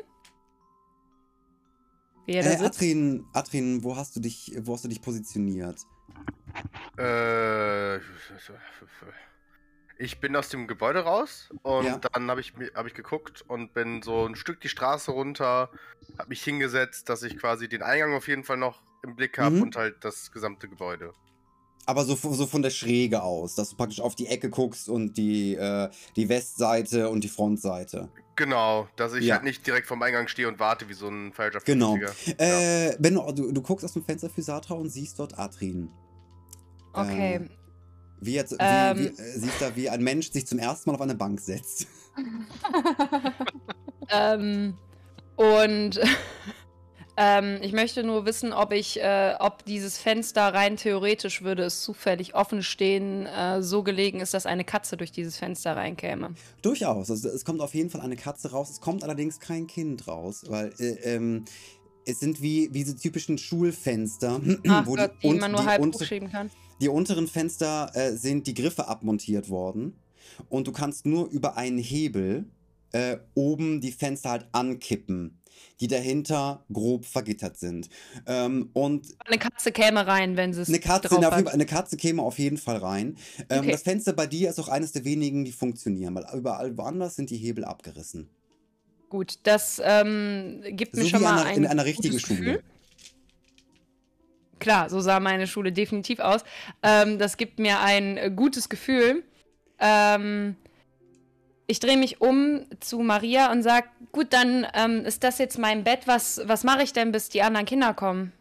Wie er da Äh, sitzt? Atrin, Atrin, wo hast du dich, wo hast du dich positioniert? Äh, Ich bin aus dem Gebäude raus und Ja. dann habe ich, hab ich geguckt und bin so ein Stück die Straße runter, habe mich hingesetzt, dass ich quasi den Eingang auf jeden Fall noch im Blick habe Mhm. und halt das gesamte Gebäude. Aber so, so von der Schräge aus, dass du praktisch auf die Ecke guckst und die, äh, die Westseite und die Frontseite. Genau, dass ich Ja. halt nicht direkt vom Eingang stehe und warte wie so ein falscher Genau. 50er. Äh, Benno, du, du guckst aus dem Fenster für Satra und siehst dort Adrin. Okay. Ähm, wie jetzt, wie, Ähm. wie, äh, siehst da, wie ein Mensch sich zum ersten Mal auf eine Bank setzt. ähm, und ähm, ich möchte nur wissen, ob ich, äh, ob dieses Fenster rein theoretisch würde es zufällig offen stehen, äh, so gelegen ist, dass eine Katze durch dieses Fenster reinkäme. Durchaus. Also, es kommt auf jeden Fall eine Katze raus. Es kommt allerdings kein Kind raus, weil äh, ähm, es sind wie, wie diese typischen Schulfenster, Ach wo Gott, die, und- man nur die halb hochschieben kann. Die unteren Fenster äh, sind die Griffe abmontiert worden und du kannst nur über einen Hebel äh, oben die Fenster halt ankippen, die dahinter grob vergittert sind. Ähm, und Eine Katze käme rein, wenn sie es eine Katze, drauf auf eine Katze käme auf jeden Fall rein. Ähm, Okay. Das Fenster bei dir ist auch eines der wenigen, die funktionieren, weil überall woanders sind die Hebel abgerissen. Gut, das ähm, gibt So mir schon mal einer- ein in einer richtigen gutes Schule. Gefühl. Klar, so sah meine Schule definitiv aus. Ähm, das gibt mir ein gutes Gefühl. Ähm, ich drehe mich um zu Maria und sage, gut, dann ähm, ist das jetzt mein Bett. Was, was mache ich denn, bis die anderen Kinder kommen?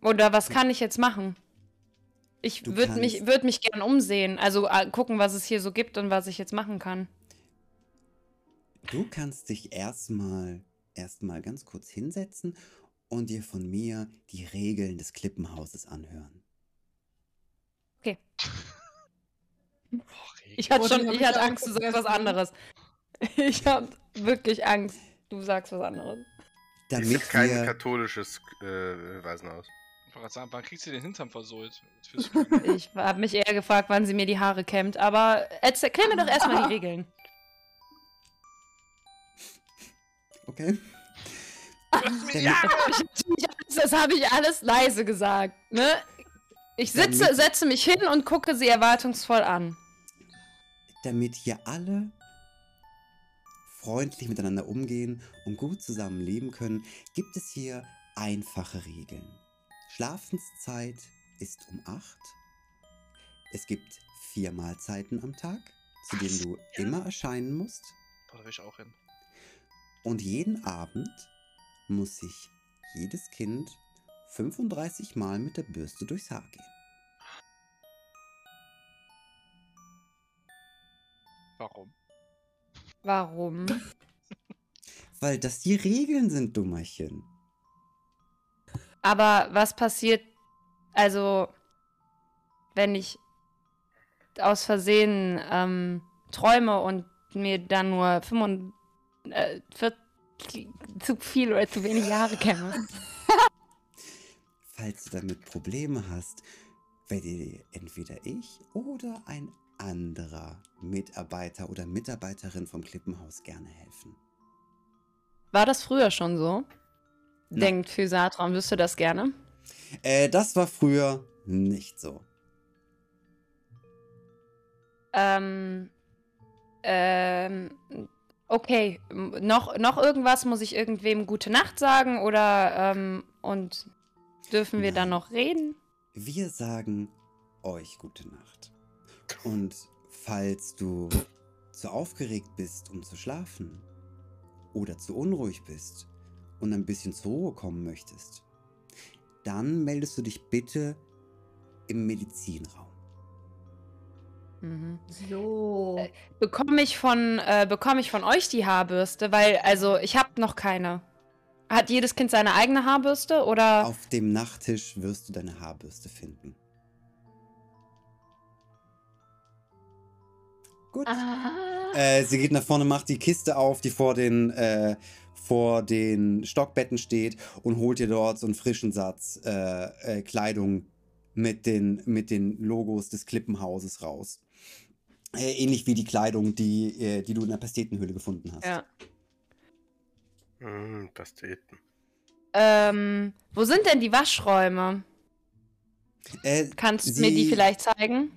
Oder was kann ich jetzt machen? Ich würde mich, würd mich gern umsehen. Also äh, gucken, was es hier so gibt und was ich jetzt machen kann. Du kannst dich erstmal erstmal ganz kurz hinsetzen und dir von mir die Regeln des Klippenhauses anhören. Ich hatte Oh, schon, ich hatte Angst, du sagst was anderes. Ich habe wirklich Angst, du sagst was anderes. Sieht Damit kein wir, katholisches äh, Waisenhaus. Sagen, wann kriegst du den Hintern versohlt? Ich habe mich eher gefragt, wann sie mir die Haare kämmt, aber erklär mir doch erstmal die Regeln. okay? Das habe ich, alles- das leise gesagt. Ne? Ich sitze, setze mich hin und gucke sie erwartungsvoll an. Damit hier alle freundlich miteinander umgehen und gut zusammen leben können, gibt es hier einfache Regeln. Schlafenszeit ist um 8. Es gibt vier Mahlzeiten am Tag, zu denen du immer erscheinen musst. Da will ich auch hin. Und jeden Abend muss sich jedes Kind 35 Mal mit der Bürste durchs Haar gehen. Warum? Warum? Weil das die Regeln sind, Dummerchen. Aber was passiert, also, wenn ich aus Versehen ähm, träume und mir dann nur 45 äh, 40 zu viel oder zu wenig Jahre käme? Falls du damit Probleme hast, werde dir entweder ich oder ein anderer Mitarbeiter oder Mitarbeiterin vom Klippenhaus gerne helfen. War das früher schon so? Nein. Denkt Physatra wüsste das gerne? Äh, das war früher nicht so. Ähm, ähm, okay. Noch, noch irgendwas? Muss ich irgendwem gute Nacht sagen? Oder, ähm, und dürfen wir dann Nein. noch reden? Wir sagen euch gute Nacht. Und falls du zu aufgeregt bist, um zu schlafen, oder zu unruhig bist und ein bisschen zur Ruhe kommen möchtest, dann meldest du dich bitte im Medizinraum. Mhm. So. Äh, Bekomme ich von, äh, bekomme ich von euch die Haarbürste? Weil, also, ich habe noch keine. Hat jedes Kind seine eigene Haarbürste oder? Auf dem Nachttisch wirst du deine Haarbürste finden. Gut. Ah. Äh, sie geht nach vorne, macht die Kiste auf, die vor den, äh, vor den Stockbetten steht und holt dir dort so einen frischen Satz äh, äh, Kleidung mit den, mit den Logos des Klippenhauses raus. Äh, ähnlich wie die Kleidung, die, äh, die du in der Pastetenhöhle gefunden hast. Ja. Hm, Pasteten. Ähm, wo sind denn die Waschräume? Äh, Kannst du mir die vielleicht zeigen?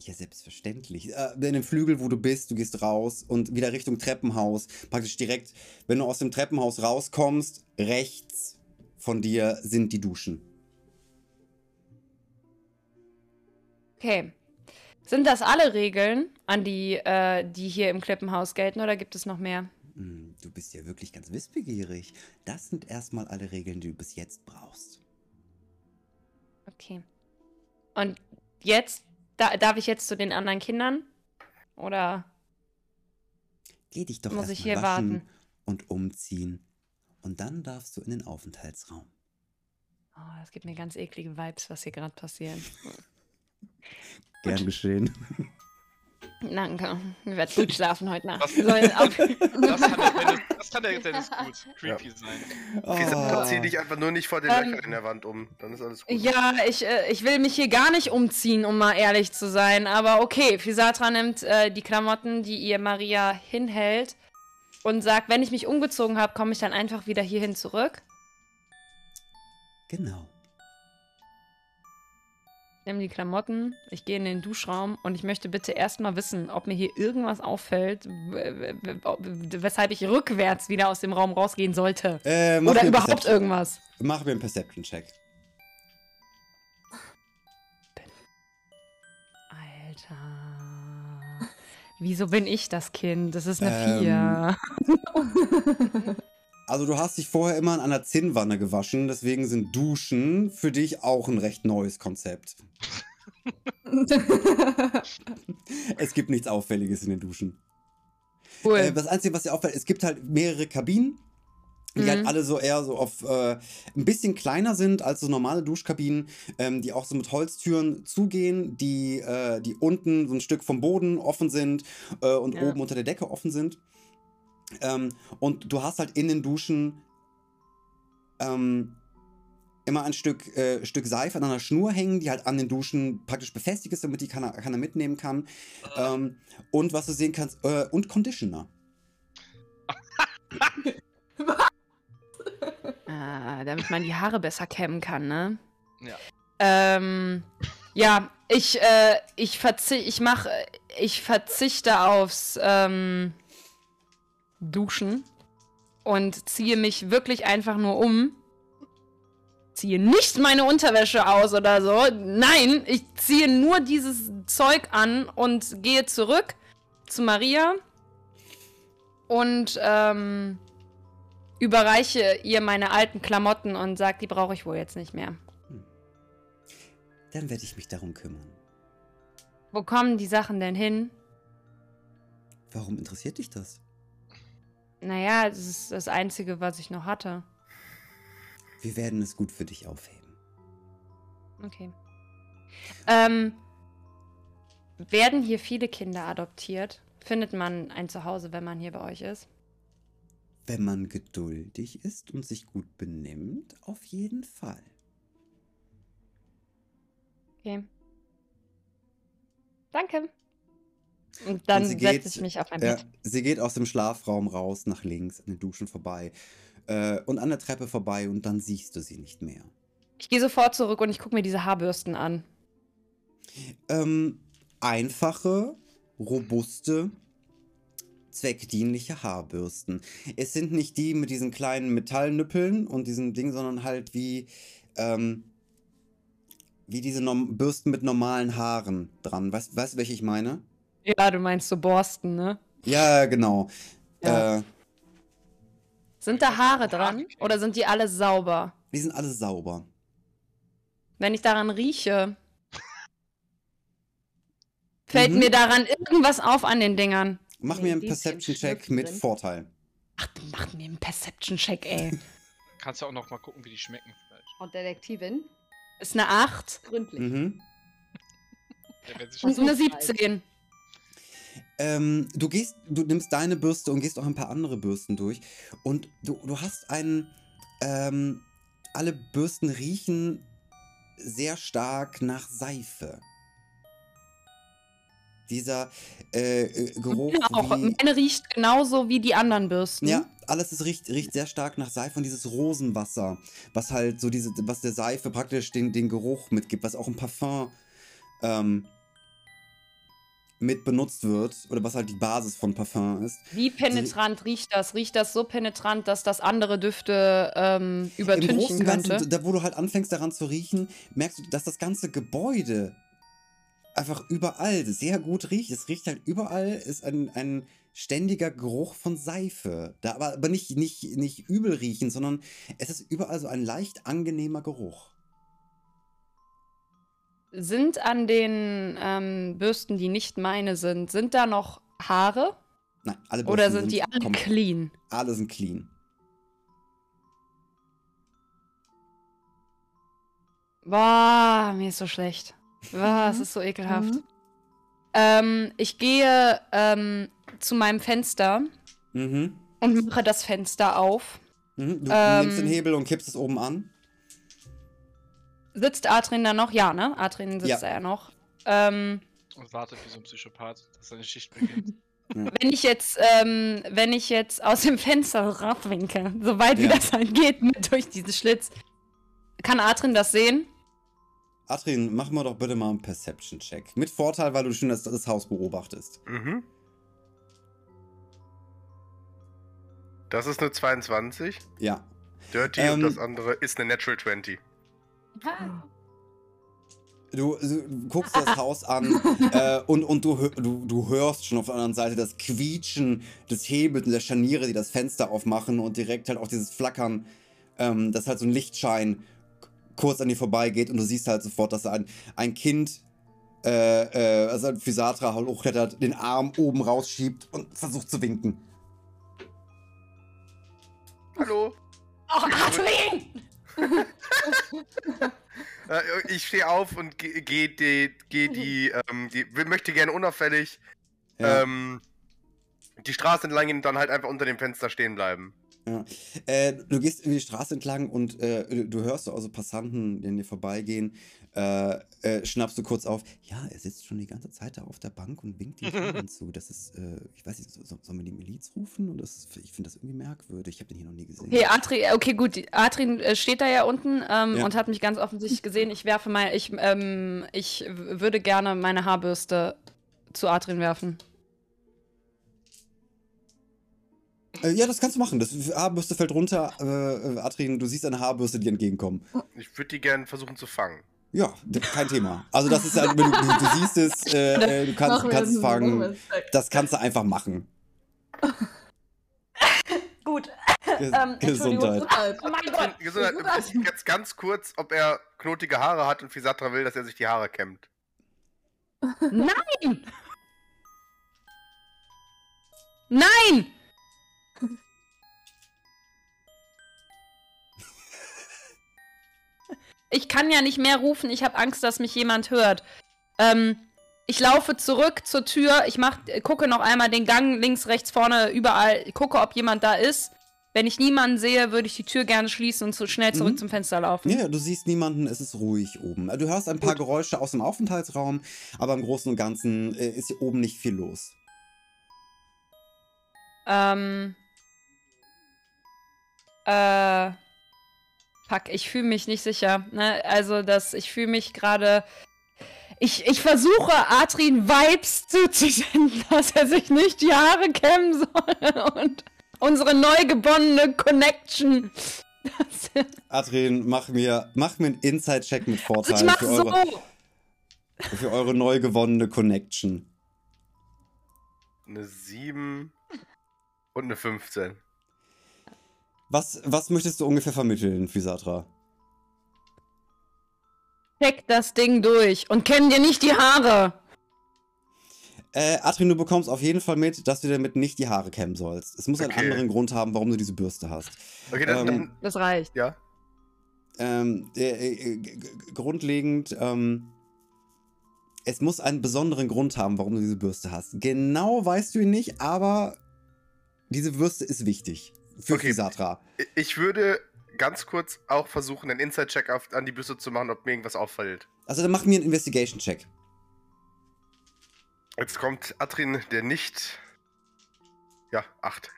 Ja, selbstverständlich. Äh, in dem Flügel, wo du bist, du gehst raus und wieder Richtung Treppenhaus. Praktisch direkt, wenn du aus dem Treppenhaus rauskommst, rechts von dir sind die Duschen. Okay. Sind das alle Regeln, an die, äh, die hier im Klippenhaus gelten, oder gibt es noch mehr? Hm, Du bist ja wirklich ganz wissbegierig. Das sind erstmal alle Regeln, die du bis jetzt brauchst. Okay. Und jetzt, da, darf ich jetzt zu den anderen Kindern? Oder? Geh dich doch Muss erst ich hier waschen warten? und umziehen. Und dann darfst du in den Aufenthaltsraum. Oh, das gibt mir ganz eklige Vibes, was hier gerade passiert. Gern geschehen. Danke. Ich werde gut schlafen heute Nacht. Das- Soll ab. Das das kann der Dennis gut. Creepy sein. Fisatra, zieh Oh. dich einfach nur nicht vor den Ähm, Löchern in der Wand um. Dann ist alles gut. Ja, ich, äh, ich will mich hier gar nicht umziehen, um mal ehrlich zu sein. Aber okay, Fisatra nimmt äh, die Klamotten, die ihr Maria hinhält und sagt, wenn ich mich umgezogen habe, komme ich dann einfach wieder hierhin zurück. Genau. Nehme die Klamotten, ich gehe in den Duschraum und ich möchte bitte erstmal wissen, ob mir hier irgendwas auffällt, weshalb ich rückwärts wieder aus dem Raum rausgehen sollte. Äh, Oder überhaupt irgendwas. Mach mir einen Perception-Check. Alter. Wieso bin ich das Kind? Das ist eine Ähm, 4. Also du hast dich vorher immer in einer Zinnwanne gewaschen, deswegen sind Duschen für dich auch ein recht neues Konzept. Es gibt nichts Auffälliges in den Duschen. Cool. Äh, das Einzige, was dir auffällt, es gibt halt mehrere Kabinen, die Mhm. halt alle so eher so auf äh, ein bisschen kleiner sind als so normale Duschkabinen, ähm, die auch so mit Holztüren zugehen, die, äh, die unten so ein Stück vom Boden offen sind äh, und Ja. oben unter der Decke offen sind. Ähm, und du hast halt in den Duschen ähm, immer ein Stück, äh, Stück Seife an einer Schnur hängen, die halt an den Duschen praktisch befestigt ist, damit die keiner, keiner mitnehmen kann. Ähm, und was du sehen kannst, äh, und Conditioner. Ah, damit man die Haare besser kämmen kann, ne? Ja. Ähm, ja, ich, äh, ich verzichte, ich mach, ich verzichte aufs, ähm, Duschen und ziehe mich wirklich einfach nur um. Ziehe nicht meine Unterwäsche aus oder so. Nein, ich ziehe nur dieses Zeug an und gehe zurück zu Maria und, ähm, überreiche ihr meine alten Klamotten und sage, die brauche ich wohl jetzt nicht mehr. Dann werde ich mich darum kümmern. Wo kommen die Sachen denn hin? Warum interessiert dich das? Naja, das ist das Einzige, was ich noch hatte. Wir werden es gut für dich aufheben. Okay. Ähm, werden hier viele Kinder adoptiert? Findet man ein Zuhause, wenn man hier bei euch ist? Wenn man geduldig ist und sich gut benimmt, auf jeden Fall. Okay. Danke. Und dann setze ich mich auf mein Ja, Bett. sie geht aus dem Schlafraum raus, nach links, an den Duschen vorbei äh, und an der Treppe vorbei und dann siehst du sie nicht mehr. Ich gehe sofort zurück und ich gucke mir diese Haarbürsten an. Ähm, einfache, robuste, zweckdienliche Haarbürsten. Es sind nicht die mit diesen kleinen Metallnüppeln und diesem Ding, sondern halt wie, ähm, wie diese Norm Bürsten mit normalen Haaren dran. Weißt du, welche ich meine? Ja, du meinst so Borsten, ne? Ja, genau. Ja. Äh, Sind da Haare dran oder sind die alle sauber? die sind alle sauber. Wenn ich daran rieche, fällt Mhm. mir daran irgendwas auf an den Dingern. Mach Nee, mir einen Perception-Check mit drin. Vorteil. Ach, mach mir einen Perception-Check, ey. Kannst ja auch noch mal gucken, wie die schmecken vielleicht. Und Detektivin? Ist eine 8 Gründlich. Mhm. Und so eine kalt. 17. Ähm, du gehst, du nimmst deine Bürste und gehst auch ein paar andere Bürsten durch. Und du, du hast einen. Ähm, alle Bürsten riechen sehr stark nach Seife. Dieser äh, äh, Geruch. Ja, auch. wie, Meine riecht genauso wie die anderen Bürsten. ja, alles ist, riecht, riecht sehr stark nach Seife und dieses Rosenwasser, was halt so diese, was der Seife praktisch den, den Geruch mitgibt, was auch ein Parfum ähm, mit benutzt wird oder was halt die Basis von Parfum ist. Wie penetrant riecht das? Riecht das so penetrant, dass das andere Düfte ähm, Im übertünchen Großen und Ganzen, könnte? da wo du halt anfängst daran zu riechen, merkst du, dass das ganze Gebäude einfach überall sehr gut riecht. Es riecht halt überall, ist ein, ein ständiger Geruch von Seife. Da aber, aber nicht, nicht, nicht übel riechen, sondern es ist überall so ein leicht angenehmer Geruch. Sind an den ähm, Bürsten, die nicht meine sind, sind da noch Haare? Nein, alle Oder Bürsten sind die alle kom- clean? Alle sind clean. Boah, mir ist so schlecht. Boah, es ist so ekelhaft. Mhm. Ähm, ich gehe ähm, zu meinem Fenster Mhm. und mache das Fenster auf. Mhm. Du Ähm, nimmst den Hebel und kippst es oben an. Sitzt Adrian da noch? Ja, ne? Adrian sitzt Ja. da ja noch. Ähm, Und wartet wie so ein Psychopath, dass seine Schicht beginnt. wenn ich jetzt, ähm, wenn ich jetzt aus dem Fenster rauswinke, soweit wie Ja. das halt geht, mit durch diesen Schlitz, kann Adrian das sehen? Adrian, mach mal doch bitte mal einen Perception-Check. Mit Vorteil, weil du schon das, das Haus beobachtest. Mhm. Das ist eine 22. Ja. Dirty Ähm, und das andere ist eine Natural 20. Du, du guckst das Haus an äh, und, und du, du, du hörst schon auf der anderen Seite das Quietschen des Hebels und der Scharniere, die das Fenster aufmachen und direkt halt auch dieses Flackern, ähm, dass halt so ein Lichtschein kurz an dir vorbeigeht und du siehst halt sofort, dass ein, ein Kind, äh, äh, also ein Physatra halt hochklettert, den Arm oben rausschiebt und versucht zu winken. Hallo? Oh, Adrian! Äh, ich stehe auf und gehe geh die, geh die, ähm, die, möchte gerne unauffällig Ja. ähm, die Straße entlang gehen und dann halt einfach unter dem Fenster stehen bleiben. Ja. Äh, du gehst über die Straße entlang und äh, du- hörst so also Passanten, die an dir vorbeigehen, äh, äh, schnappst du kurz auf. Ja, er sitzt schon die ganze Zeit da auf der Bank und winkt den Kindern zu. Das ist, äh, ich weiß nicht, so, so, sollen wir die Miliz rufen? Und das ist, ich finde das irgendwie merkwürdig. Ich habe den hier noch nie gesehen. Okay, Adrian, okay, gut. äh, steht da ja unten ähm, Ja. und hat mich ganz offensichtlich gesehen. Ich werfe mal, ich, ähm, ich würde gerne meine Haarbürste zu Adrian werfen. Äh, ja, das kannst du machen. Das Haarbürste fällt runter. Äh, äh, Adrian, du siehst eine Haarbürste, die entgegenkommen. Ich würde die gerne versuchen zu fangen. Ja, kein Thema. Also das ist halt, wenn du, du, du siehst es, äh, äh, du kannst, kannst es fangen. Das kannst du einfach machen. Gut. Ges Ähm, Gesundheit. Gesundheit. Oh mein Gott. Gesundheit, Gesundheit. jetzt ganz kurz, ob er knotige Haare hat und Fisatra will, dass er sich die Haare kämmt. Nein! Nein! Ich kann ja nicht mehr rufen, ich habe Angst, dass mich jemand hört. Ähm, ich laufe zurück zur Tür, ich mach, gucke noch einmal den Gang links, rechts, vorne, überall, gucke, ob jemand da ist. Wenn ich niemanden sehe, würde ich die Tür gerne schließen und so schnell zurück Mhm. zum Fenster laufen. Ja, du siehst niemanden, es ist ruhig oben. Du hörst ein paar Geräusche aus dem Aufenthaltsraum, aber im Großen und Ganzen äh, ist hier oben nicht viel los. Ähm. Äh. Fuck, ich fühle mich nicht sicher. Ne? Also, das, ich fühle mich gerade. Ich, ich versuche, Adrian Vibes zuzusenden, dass er sich nicht die Haare kämmen soll. Und unsere neu gewonnene Connection. Das, Adrian, mach mir, mach mir einen Inside-Check mit Vorteil ich mach für, so. eure, für eure neu gewonnene Connection. Eine 7 und eine 15. Was, was möchtest du ungefähr vermitteln, Physatra? Check das Ding durch und kämm dir nicht die Haare. Äh, Adrian, du bekommst auf jeden Fall mit, dass du damit nicht die Haare kämmen sollst. Es muss einen Okay. anderen Grund haben, warum du diese Bürste hast. Okay, dann, Ähm, dann Das reicht. ja. Ähm, äh, äh, g- grundlegend, ähm, es muss einen besonderen Grund haben, warum du diese Bürste hast. Genau weißt du ihn nicht, aber diese Bürste ist wichtig für Okay. Physatra. Ich würde ganz kurz auch versuchen, einen Inside-Check an die Büste zu machen, ob mir irgendwas auffällt. Also dann mach mir einen Investigation-Check. Jetzt kommt Atrin, der nicht. Ja, 8.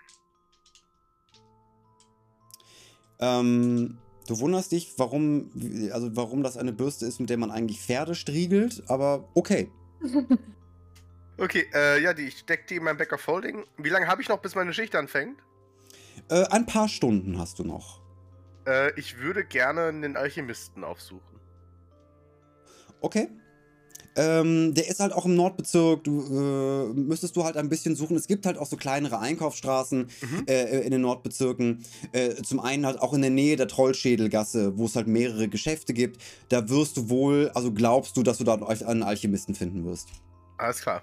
Ähm, du wunderst dich, warum, also warum das eine Bürste ist, mit der man eigentlich Pferde striegelt, aber okay. Okay, äh, ja, die, ich steck die in mein Back of Holding. Wie lange habe ich noch, bis meine Schicht anfängt? Äh, ein paar Stunden hast du noch. Äh, ich würde gerne einen Alchemisten aufsuchen. Okay. Ähm, der ist halt auch im Nordbezirk. Du äh, müsstest du halt ein bisschen suchen. Es gibt halt auch so kleinere Einkaufsstraßen Mhm. äh, in den Nordbezirken. Äh, zum einen halt auch in der Nähe der Trollschädelgasse, wo es halt mehrere Geschäfte gibt. Da wirst du wohl, also glaubst du, dass du da einen Alchemisten finden wirst. Alles klar.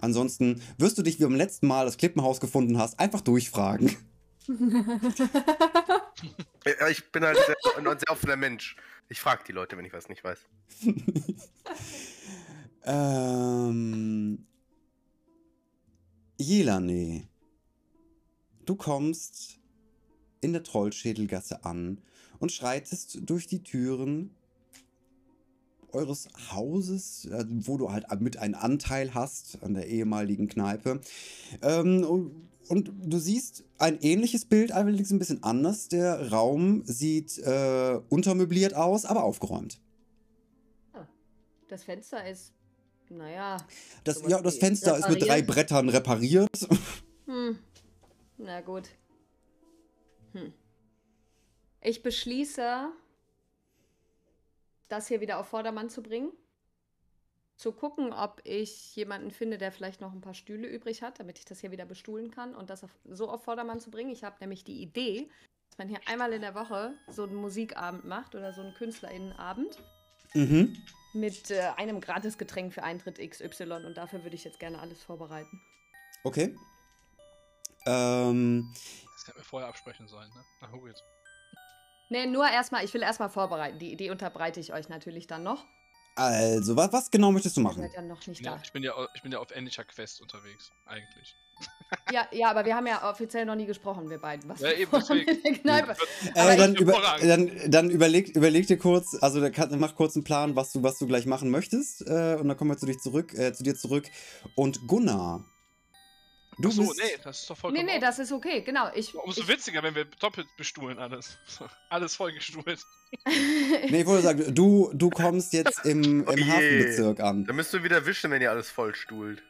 Ansonsten wirst du dich, wie beim letzten Mal das Klippenhaus gefunden hast, einfach durchfragen. Ich bin halt sehr, ein sehr offener Mensch. Ich frage die Leute, wenn ich was nicht weiß. ähm. Jelane. Du kommst in der Trollschädelgasse an und schreitest durch die Türen eures Hauses, äh, wo du halt mit einen Anteil hast an der ehemaligen Kneipe. Ähm, und, du siehst ein ähnliches Bild, allerdings ein bisschen anders. Der Raum sieht äh, untermöbliert aus, aber aufgeräumt. Das Fenster ist, naja, Das, ja, das Fenster ist mit drei repariert. Brettern repariert. hm, na gut. Hm. Ich beschließe, das hier wieder auf Vordermann zu bringen. Zu gucken, ob ich jemanden finde, der vielleicht noch ein paar Stühle übrig hat, damit ich das hier wieder bestuhlen kann und das auf, so auf Vordermann zu bringen. Ich habe nämlich die Idee, dass man hier einmal in der Woche so einen Musikabend macht oder so einen KünstlerInnenabend mhm. mit äh, einem Gratisgetränk für Eintritt XY und dafür würde ich jetzt gerne alles vorbereiten. Okay. Ähm, Das hätten wir vorher absprechen sollen, ne? Na gut. Nee, nur erstmal, ich will erstmal vorbereiten. Die Idee unterbreite ich euch natürlich dann noch. Also, was, was genau möchtest du Ihr machen? seid ja noch nicht Ja, da. ich bin ja, ich bin ja auf ähnlicher Quest unterwegs, eigentlich. Ja, ja, aber wir haben ja offiziell noch nie gesprochen, wir beiden. Was Ja, eben, vorhaben in der deswegen. Kneipe. Äh, dann, über, dann, dann überleg, überleg dir kurz, also mach kurz einen Plan, was du, was du gleich machen möchtest. Äh, und dann kommen wir zu, dich zurück, äh, zu dir zurück. Und Gunnar. Du Ach so, bist, nee, das ist doch Nee, vollkommen. nee, das ist okay, genau. Ich, Umso ich, witziger, wenn wir doppelt bestuhlen alles. alles vollgestuhlt. Nee, ich wollte sagen, du, du kommst jetzt im, Oh im je. Hafenbezirk an. Da müsst ihr wieder wischen, wenn ihr alles vollstuhlt.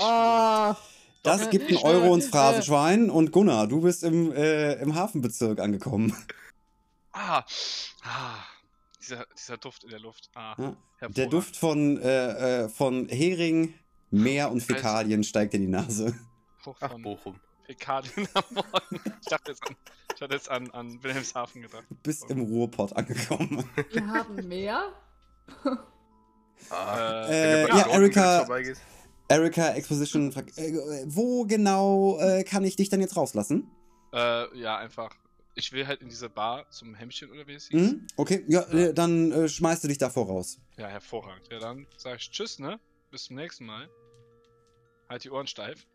Oh, Das Doch, gibt einen Euro ins äh, Phrasenschwein und Gunnar, du bist im, äh, im Hafenbezirk angekommen. Ah, ah. Dieser, dieser Duft in der Luft. Ah, Ja. Der. Duft von, äh, äh, von Hering, Meer und. Fäkalien steigt in die Nase. Hoch Ach, von Bochum. Fäkalien am Morgen. Ich dachte jetzt an, ich hatte jetzt an, an Wilhelmshaven gedacht. Du bist im Ruhrpott angekommen. Wir haben mehr. Ah, Äh, äh, ja, Erika-. Erika Exposition fragt, äh, wo genau äh, kann ich dich dann jetzt rauslassen? Äh, ja, einfach. Ich will halt in diese Bar zum Hemmchen oder wie es hieß. Hm? Okay, ja, äh, dann äh, schmeißt du dich davor raus. Ja, hervorragend. Ja, dann sag ich Tschüss, ne? Bis zum nächsten Mal. Halt die Ohren steif.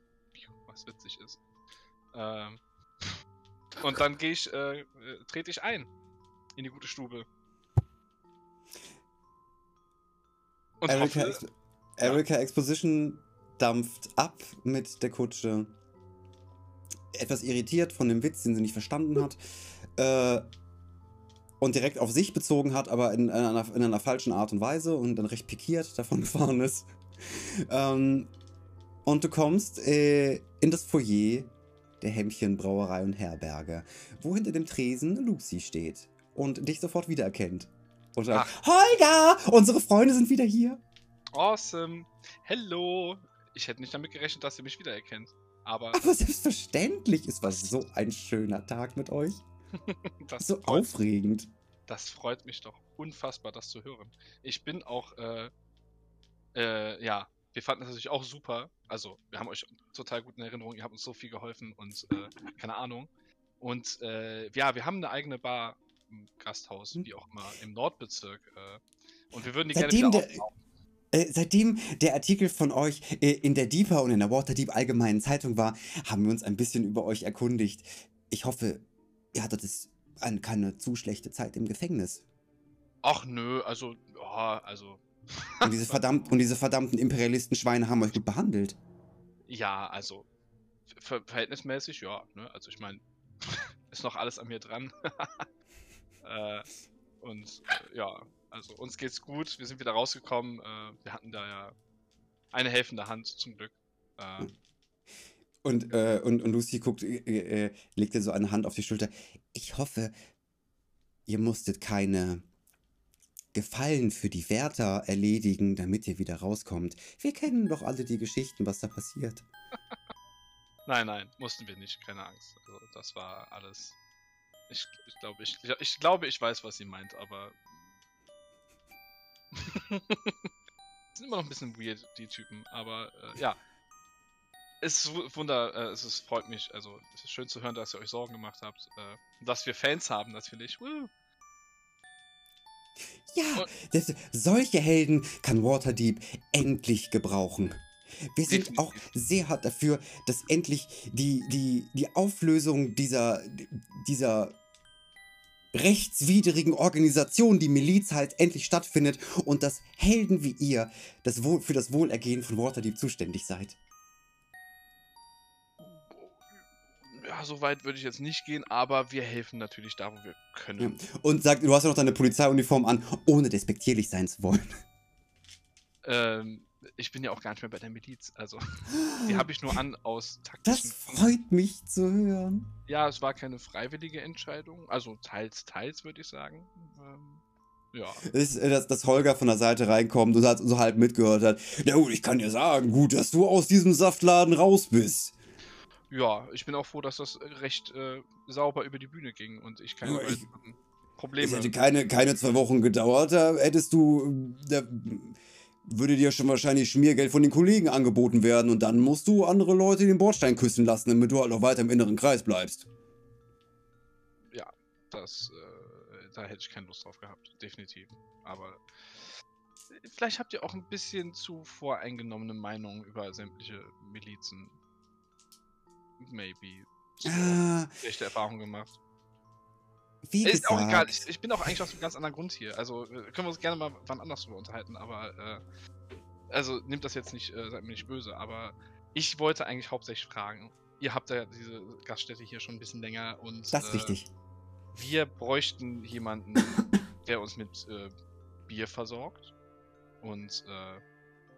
Was witzig ist. Ähm, und dann gehe ich, äh, trete ich ein. In die gute Stube. Und Erika, hoffe, Exp Erika Exposition dampft ab mit der Kutsche. Etwas irritiert von dem Witz, den sie nicht verstanden hat. Äh, und direkt auf sich bezogen hat, aber in, einer, in einer falschen Art und Weise und dann recht pikiert davon gefahren ist. Ähm, und du kommst äh, in das Foyer der Hemmchen Brauerei und Herberge, wo hinter dem Tresen Lucy steht und dich sofort wiedererkennt. Und sagt, Holger, unsere Freunde sind wieder hier. awesome. Hello. Ich hätte nicht damit gerechnet, dass ihr mich wiedererkennt. Aber Aber selbstverständlich, es war so ein schöner Tag mit euch. das, So freut, aufregend. das freut mich doch unfassbar, das zu hören. Ich bin auch, äh, äh, ja, wir fanden das natürlich auch super. Also, wir haben euch total gut in Erinnerung. Ihr habt uns so viel geholfen und äh, keine Ahnung. Und äh, ja, wir haben eine eigene Bar im Gasthaus, Hm. wie auch immer, im Nordbezirk. Äh, und wir würden die Seitdem gerne wieder der- aufbauen. Äh, seitdem der Artikel von euch äh, in der Deeper und in der Waterdeep Allgemeinen Zeitung war, haben wir uns ein bisschen über euch erkundigt. Ich hoffe, ihr hattet es an keine zu schlechte Zeit im Gefängnis. Ach nö, also, ja, also, Und diese, verdammt, und diese verdammten Imperialistenschweine haben euch gut behandelt. ja, also, ver verhältnismäßig, ja, ne? Also, ich meine, ist noch alles an mir dran. äh, und äh, ja, also uns geht's gut. Wir sind wieder rausgekommen. Äh, wir hatten da ja eine helfende Hand zum Glück. Äh, Und, äh, und, und Lucy guckt, äh, legt dir so eine Hand auf die Schulter. Ich hoffe, ihr musstet keine Gefallen für die Wärter erledigen, damit ihr wieder rauskommt. Wir kennen doch alle die Geschichten, was da passiert. nein, nein, mussten wir nicht, keine Angst. Also das war alles. Ich, ich glaube, ich, ich glaube, ich weiß, was sie meint, aber. sind immer noch ein bisschen weird, die Typen, aber äh, ja. Es ist wu- wunder, äh, es ist, freut mich, also es ist schön zu hören, dass ihr euch Sorgen gemacht habt, äh, dass wir Fans haben natürlich. Woo. Ja, das, solche Helden kann Waterdeep endlich gebrauchen. Wir sind auch sehr hart dafür, dass endlich die, die, die Auflösung dieser, dieser rechtswidrigen Organisation, die Miliz halt, endlich stattfindet und dass Helden wie ihr das Wohl, für das Wohlergehen von Waterdeep zuständig seid. Ja, so weit würde ich jetzt nicht gehen, aber wir helfen natürlich da, wo wir können. Und sagt, du hast ja noch deine Polizeiuniform an, ohne despektierlich sein zu wollen. Ähm, ich bin ja auch gar nicht mehr bei der Miliz, also die habe ich nur an aus Das taktischen. freut mich zu hören. Ja, es war keine freiwillige Entscheidung, also teils, teils würde ich sagen. Ähm, ja, ist, äh, dass, dass Holger von der Seite reinkommt und so halb mitgehört hat. Na gut, ich kann dir sagen, gut, dass du aus diesem Saftladen raus bist. Ja, ich bin auch froh, dass das recht äh, sauber über die Bühne ging und ich keine Ja, ich- weiteren Es Probleme. hätte keine, keine zwei Wochen gedauert, da hättest du. Da würde dir schon wahrscheinlich Schmiergeld von den Kollegen angeboten werden und dann musst du andere Leute den Bordstein küssen lassen, damit du halt auch weiter im inneren Kreis bleibst. Das, äh, da hätte ich keine Lust drauf gehabt, definitiv. Aber vielleicht habt ihr auch ein bisschen zu voreingenommene Meinungen über sämtliche Milizen. Maybe. Ah, schlechte Erfahrungen gemacht. wie Ist auch egal, gesagt. ich, ich bin auch eigentlich aus einem ganz anderen Grund hier. Also äh, können wir uns gerne mal wann anders drüber unterhalten, aber äh, also nehmt das jetzt nicht, äh, seid mir nicht böse, aber ich wollte eigentlich hauptsächlich fragen. Ihr habt ja diese Gaststätte hier schon ein bisschen länger und Das ist äh, richtig. wir bräuchten jemanden, der uns mit äh, Bier versorgt. Und äh,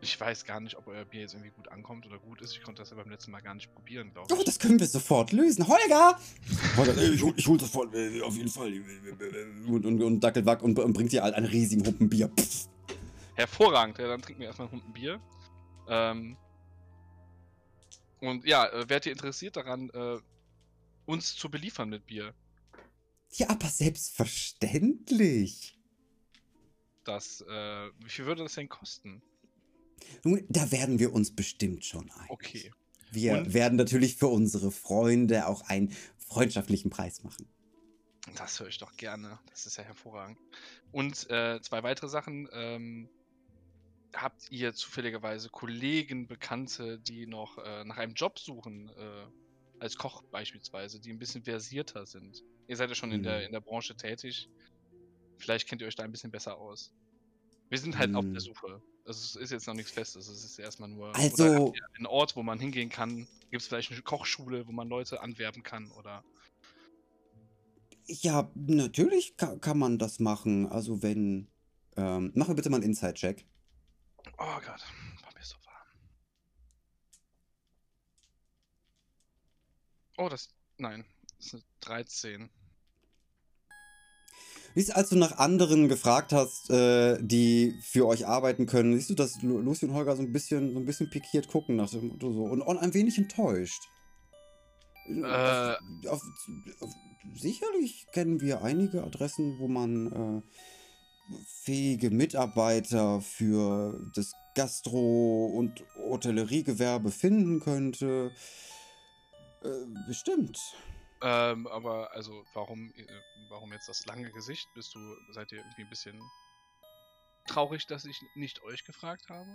ich weiß gar nicht, ob euer Bier jetzt irgendwie gut ankommt oder gut ist. Ich konnte das ja beim letzten Mal gar nicht probieren, glaube Oh, ich. das können wir sofort lösen. Holger! Holger, ey, ich hol, ich hol das voll, äh, auf jeden Fall. Und, und, und dackelt wack und, und bringt dir halt einen riesigen Humpen Bier. Pff. Hervorragend, ja, dann trinken wir erstmal ein Bier. Ähm, und ja, äh, wärt ihr interessiert daran, äh, uns zu beliefern mit Bier? Ja, aber selbstverständlich. Das, äh, wie viel würde das denn kosten? Nun, da werden wir uns bestimmt schon ein. Okay. Wir Und- werden natürlich für unsere Freunde auch einen freundschaftlichen Preis machen. Das höre ich doch gerne. Das ist ja hervorragend. Und äh, zwei weitere Sachen. Ähm, habt ihr zufälligerweise Kollegen, Bekannte, die noch äh, nach einem Job suchen, äh, als Koch beispielsweise, die ein bisschen versierter sind? Ihr seid ja schon in, der, Hm. in der Branche tätig. Vielleicht kennt ihr euch da ein bisschen besser aus. Wir sind halt auf Hm. der Suche. Also es ist jetzt noch nichts Festes. Es ist erstmal nur Also- einen Ort, wo man hingehen kann. Gibt es vielleicht eine Kochschule, wo man Leute anwerben kann oder Ja, natürlich kann, kann man das machen. Also wenn. Ähm, mach mir bitte mal einen Inside-Check. Oh Gott, war mir so warm. Oh, das. Nein, das ist eine 13. Siehst du, als du nach anderen gefragt hast, äh, die für euch arbeiten können, siehst du, dass Lu- Lucy und Holger so ein bisschen, so ein bisschen pikiert gucken nach dem Motto so und, und ein wenig enttäuscht. Äh. Auf, auf, sicherlich kennen wir einige Adressen, wo man äh, fähige Mitarbeiter für das Gastro- und Hotelleriegewerbe finden könnte. Äh, bestimmt. Ähm, aber also, warum, äh, warum jetzt das lange Gesicht? Bist du, seid ihr irgendwie ein bisschen traurig, dass ich nicht euch gefragt habe?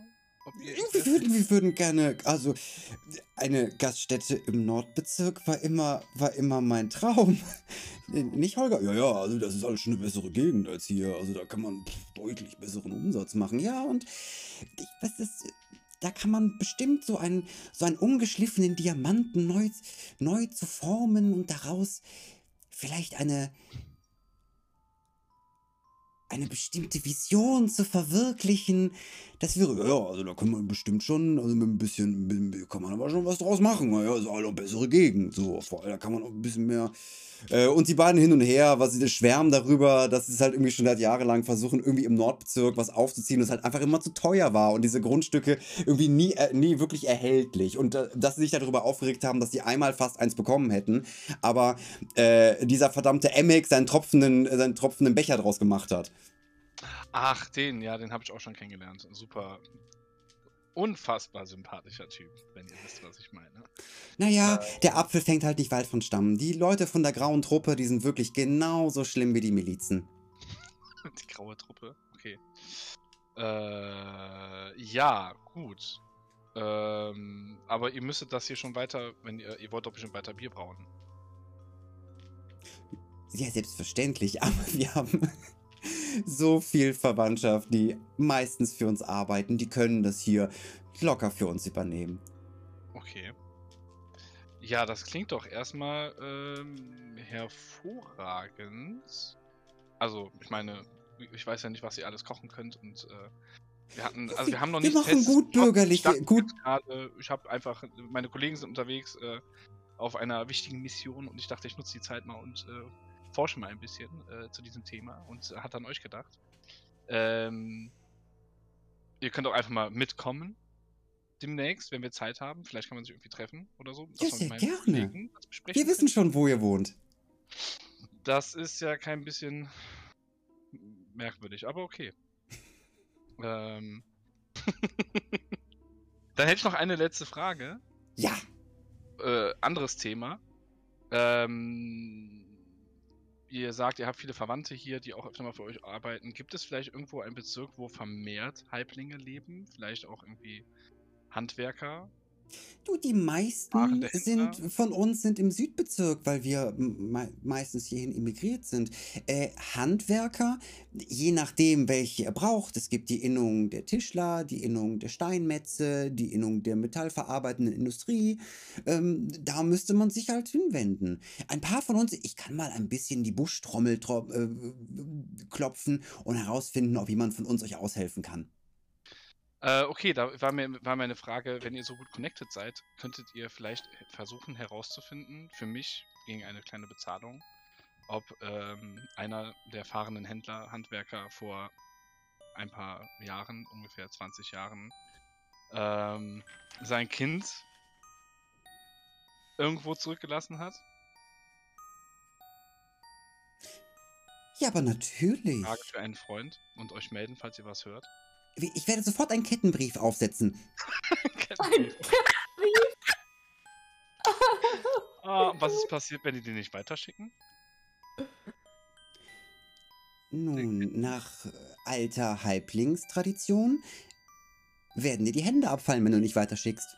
Wir würden, wir würden gerne, also eine Gaststätte im Nordbezirk war immer, war immer mein Traum. Nicht Holger? Ja, ja, also das ist alles schon eine bessere Gegend als hier. Also da kann man deutlich besseren Umsatz machen. Ja, und ich weiß das, da kann man bestimmt so einen, so einen ungeschliffenen Diamanten neu, neu zu formen und daraus vielleicht eine eine bestimmte Vision zu verwirklichen. Das wäre, ja, also da kann man bestimmt schon, also mit ein bisschen, kann man aber schon was draus machen. Ja, ist eine bessere Gegend. So, da kann man auch ein bisschen mehr. Äh, und die beiden hin und her, was sie schwärmen darüber, dass sie es halt irgendwie schon seit jahrelang versuchen, irgendwie im Nordbezirk was aufzuziehen es halt einfach immer zu teuer war und diese Grundstücke irgendwie nie, äh, nie wirklich erhältlich. Und äh, dass sie sich darüber aufgeregt haben, dass sie einmal fast eins bekommen hätten, aber äh, dieser verdammte Emmek seinen tropfenden, seinen tropfenden Becher draus gemacht hat. Ach, den, ja, den habe ich auch schon kennengelernt. Super. Unfassbar sympathischer Typ, wenn ihr wisst, was ich meine. Naja, der Apfel fängt halt nicht weit von Stamm. Die Leute von der grauen Truppe, die sind wirklich genauso schlimm wie die Milizen. Die graue Truppe, okay. Äh, ja, gut. Ähm, aber ihr müsstet das hier schon weiter, wenn ihr, ihr wollt doch bestimmt weiter Bier brauen. Ja, selbstverständlich, aber wir haben so viel Verwandtschaft, die meistens für uns arbeiten. Die können das hier locker für uns übernehmen. Okay. Ja, das klingt doch erstmal ähm, hervorragend. Also, ich meine, ich weiß ja nicht, was ihr alles kochen könnt und äh, wir hatten, also wir haben noch Wir nicht machen gut bürgerlich, gut- gerade, ich habe einfach, meine Kollegen sind unterwegs äh, auf einer wichtigen Mission und ich dachte, ich nutze die Zeit mal und äh, forsche mal ein bisschen äh, zu diesem Thema und hat an euch gedacht. Ähm, ihr könnt auch einfach mal mitkommen demnächst, wenn wir Zeit haben. Vielleicht kann man sich irgendwie treffen oder so. Ja, sehr gerne. Kollegen Wir wissen schon, wo ihr wohnt. Das ist ja kein bisschen merkwürdig, aber okay. ähm. Dann hätte ich noch eine letzte Frage. Ja, Äh, anderes Thema. Ähm, ihr sagt, ihr habt viele Verwandte hier, die auch öfter mal für euch arbeiten. Gibt es vielleicht irgendwo einen Bezirk, wo vermehrt Halblinge leben? Vielleicht auch irgendwie Handwerker? Du, die meisten sind von uns sind im Südbezirk, weil wir me meistens hierhin emigriert sind. Äh, Handwerker, je nachdem, welche ihr braucht. Es gibt die Innung der Tischler, die Innung der Steinmetze, die Innung der metallverarbeitenden Industrie. Ähm, da müsste man sich halt hinwenden. Ein paar von uns, ich kann mal ein bisschen die Buschtrommel tro äh, klopfen und herausfinden, ob jemand von uns euch aushelfen kann. Äh, okay, da war, mir, war meine Frage, wenn ihr so gut connected seid, könntet ihr vielleicht versuchen herauszufinden, für mich gegen eine kleine Bezahlung, ob ähm, einer der fahrenden Händler, Handwerker vor ein paar Jahren, ungefähr 20 Jahren, ähm, sein Kind irgendwo zurückgelassen hat? Ja, aber natürlich. Frage für einen Freund und euch melden, falls ihr was hört. Ich werde sofort einen Kettenbrief aufsetzen. Ein ah, und was ist passiert, wenn die den nicht weiterschicken? Nun, nach äh, alter Halblingstradition werden dir die Hände abfallen, wenn du nicht weiterschickst.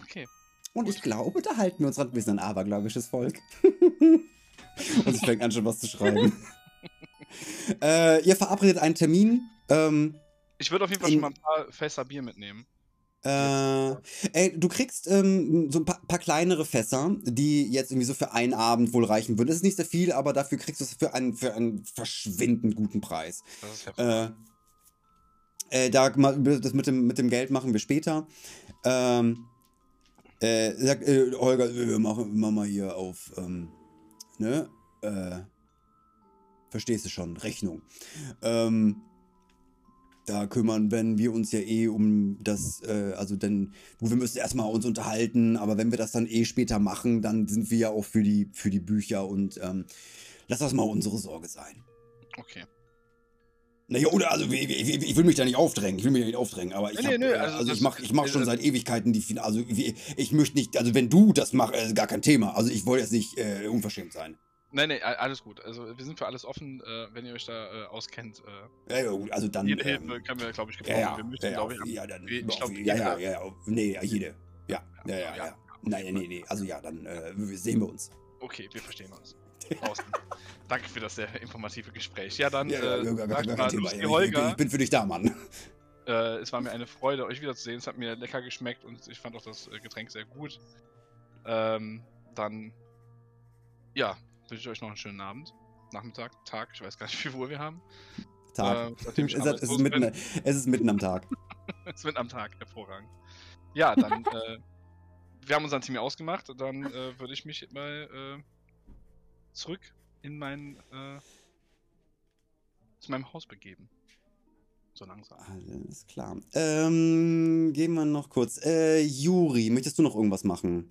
Okay. Und ich glaube, da halten wir uns dran. Wir sind ein abergläubisches Volk. Und sie fängt an, schon was zu schreiben. äh, ihr verabredet einen Termin. Ähm, Ich würde auf jeden Fall schon mal ein paar Fässer Bier mitnehmen. Äh, ey, du kriegst ähm, so ein paar, paar kleinere Fässer, die jetzt irgendwie so für einen Abend wohl reichen würden. Das ist nicht sehr viel, aber dafür kriegst du es für einen, für einen verschwindend guten Preis. Das ist ja Äh, äh, da, das mit dem, mit dem Geld machen wir später. Ähm, äh, sag, äh, Holger, wir machen immer mal hier auf, ähm, ne? Äh, verstehst du schon, Rechnung. Ähm, da kümmern, wenn wir uns ja eh um das, äh, also denn, wir müssen erstmal uns unterhalten, aber wenn wir das dann eh später machen, dann sind wir ja auch für die, für die Bücher und ähm, lass das mal unsere Sorge sein. okay. Naja, oder also ich, ich, ich will mich da nicht aufdrängen, ich will mich da nicht aufdrängen, aber ich, Nee, hab, nee, äh, also also, ich das- mach, ich mach schon äh, seit Ewigkeiten die also wie- ich möchte nicht, also wenn du das machst, ist gar kein Thema. Also ich wollte jetzt nicht äh, unverschämt sein. Nein, nee, a- alles gut. Also wir sind für alles offen, äh, wenn ihr euch da äh, auskennt. Äh, Ja, ja, gut, also dann. jede ähm, Hilfe können wir, glaube ich, ja, gebrauchen. ja, wir müssen, ja, ja, glaube ich, ja, dann, ich glaub, ja, ja, jeder- ja, ja, nee, ja, jede. Ja, ja, ja, ja, ja. ja. Nein, nee, nee, also ja, dann äh, sehen wir uns. Okay, wir verstehen uns. Draußen. Danke für das sehr informative Gespräch. Ja, dann Ja, ja, äh, gar, gar, mal, Thema. Holger, ich bin für dich da, Mann. äh, es war mir eine Freude, euch wiederzusehen. Es hat mir lecker geschmeckt und ich fand auch das Getränk sehr gut. Ähm, dann, ja, wünsche ich euch noch einen schönen Abend. Nachmittag, Tag, ich weiß gar nicht, wie Uhr wir haben. Tag. Äh, es, ist, es, ist mitten, es ist mitten am Tag. Es wird am Tag, hervorragend. Ja, dann, äh, wir haben unser Team ja ausgemacht, dann äh, würde ich mich mal äh, zurück in mein, äh, zu meinem Haus begeben. So langsam. Alles klar. Ähm, gehen wir noch kurz. Äh, Juri, möchtest du noch irgendwas machen?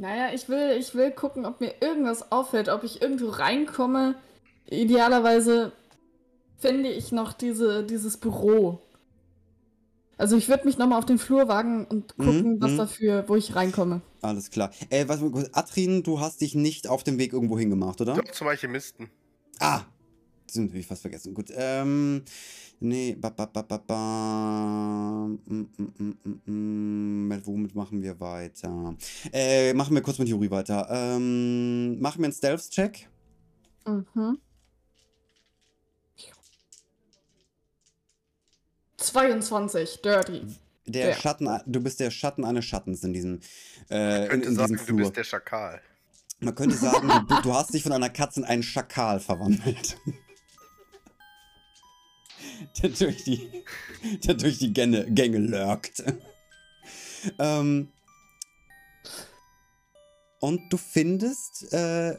Naja, ich will, ich will gucken, ob mir irgendwas auffällt, ob ich irgendwo reinkomme. Idealerweise finde ich noch diese, dieses Büro. Also ich würde mich nochmal auf den Flur wagen und Mhm, gucken, was mhm. dafür, wo ich reinkomme. Alles klar. Äh, was, Atrin, du hast dich nicht auf dem Weg irgendwo hingemacht, oder? Doch, zum Alchemisten. Ah! Das sind wir fast vergessen. Gut. Ähm. Nee. Ba, ba, ba, ba, ba. Mm, mm, mm, mm, mm. Mit womit machen wir weiter? Äh, machen wir kurz mit Juri weiter. Ähm. Machen wir einen Stealth-Check. Mhm. 22, dirty. Der Ja. Schatten, du bist der Schatten eines Schattens in diesem, äh, in, könnte in sagen, diesem du Flur. bist der Schakal. Man könnte sagen, du, du hast dich von einer Katze in einen Schakal verwandelt. der durch die, der durch die Gänge, Gänge lurkt. ähm, und du findest äh,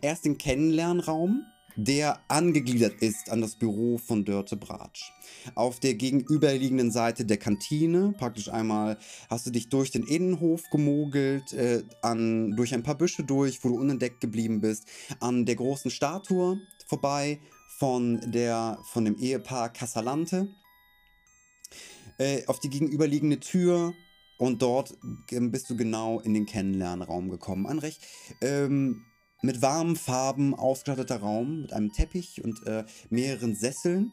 erst den Kennenlernraum, der angegliedert ist an das Büro von Dörte Bratsch. Auf der gegenüberliegenden Seite der Kantine, praktisch einmal hast du dich durch den Innenhof gemogelt, äh, an, durch ein paar Büsche durch, wo du unentdeckt geblieben bist, an der großen Statue vorbei von, der, von dem Ehepaar Casalante, äh, auf die gegenüberliegende Tür und dort bist du genau in den Kennenlernraum gekommen. Ein recht ähm, mit warmen Farben ausgestatteter Raum mit einem Teppich und äh, mehreren Sesseln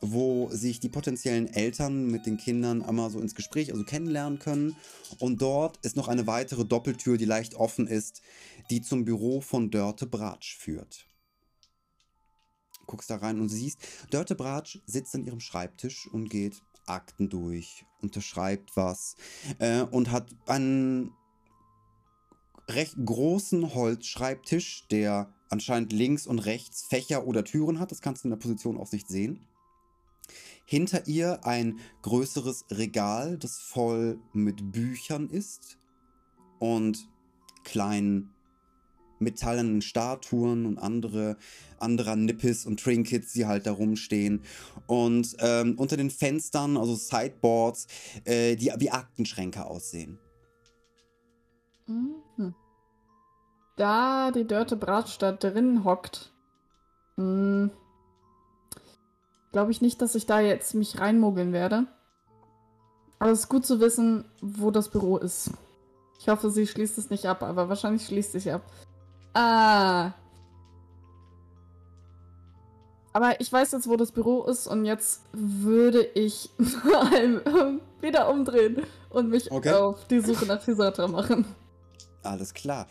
wo sich die potenziellen Eltern mit den Kindern einmal so ins Gespräch, also kennenlernen können. Und dort ist noch eine weitere Doppeltür, die leicht offen ist, die zum Büro von Dörte Bratsch führt. Guckst da rein und siehst, Dörte Bratsch sitzt an ihrem Schreibtisch und geht Akten durch, unterschreibt was äh, und hat einen recht großen Holzschreibtisch, der anscheinend links und rechts Fächer oder Türen hat. Das kannst du in der Position auch nicht sehen. Hinter ihr ein größeres Regal, das voll mit Büchern ist und kleinen metallenen Statuen und andere anderer Nippes und Trinkets, die halt da rumstehen. Und ähm, unter den Fenstern, also Sideboards, äh, die wie Aktenschränke aussehen. Mhm. Da die Dörte Bratstadt drin hockt, hm, glaube ich nicht, dass ich da jetzt mich reinmogeln werde. Aber es ist gut zu wissen, wo das Büro ist. Ich hoffe, sie schließt es nicht ab, aber wahrscheinlich schließt es ab. Ah. Aber ich weiß jetzt, wo das Büro ist und jetzt würde ich wieder umdrehen und mich Okay. auf die Suche nach Fisatra machen. Alles klar.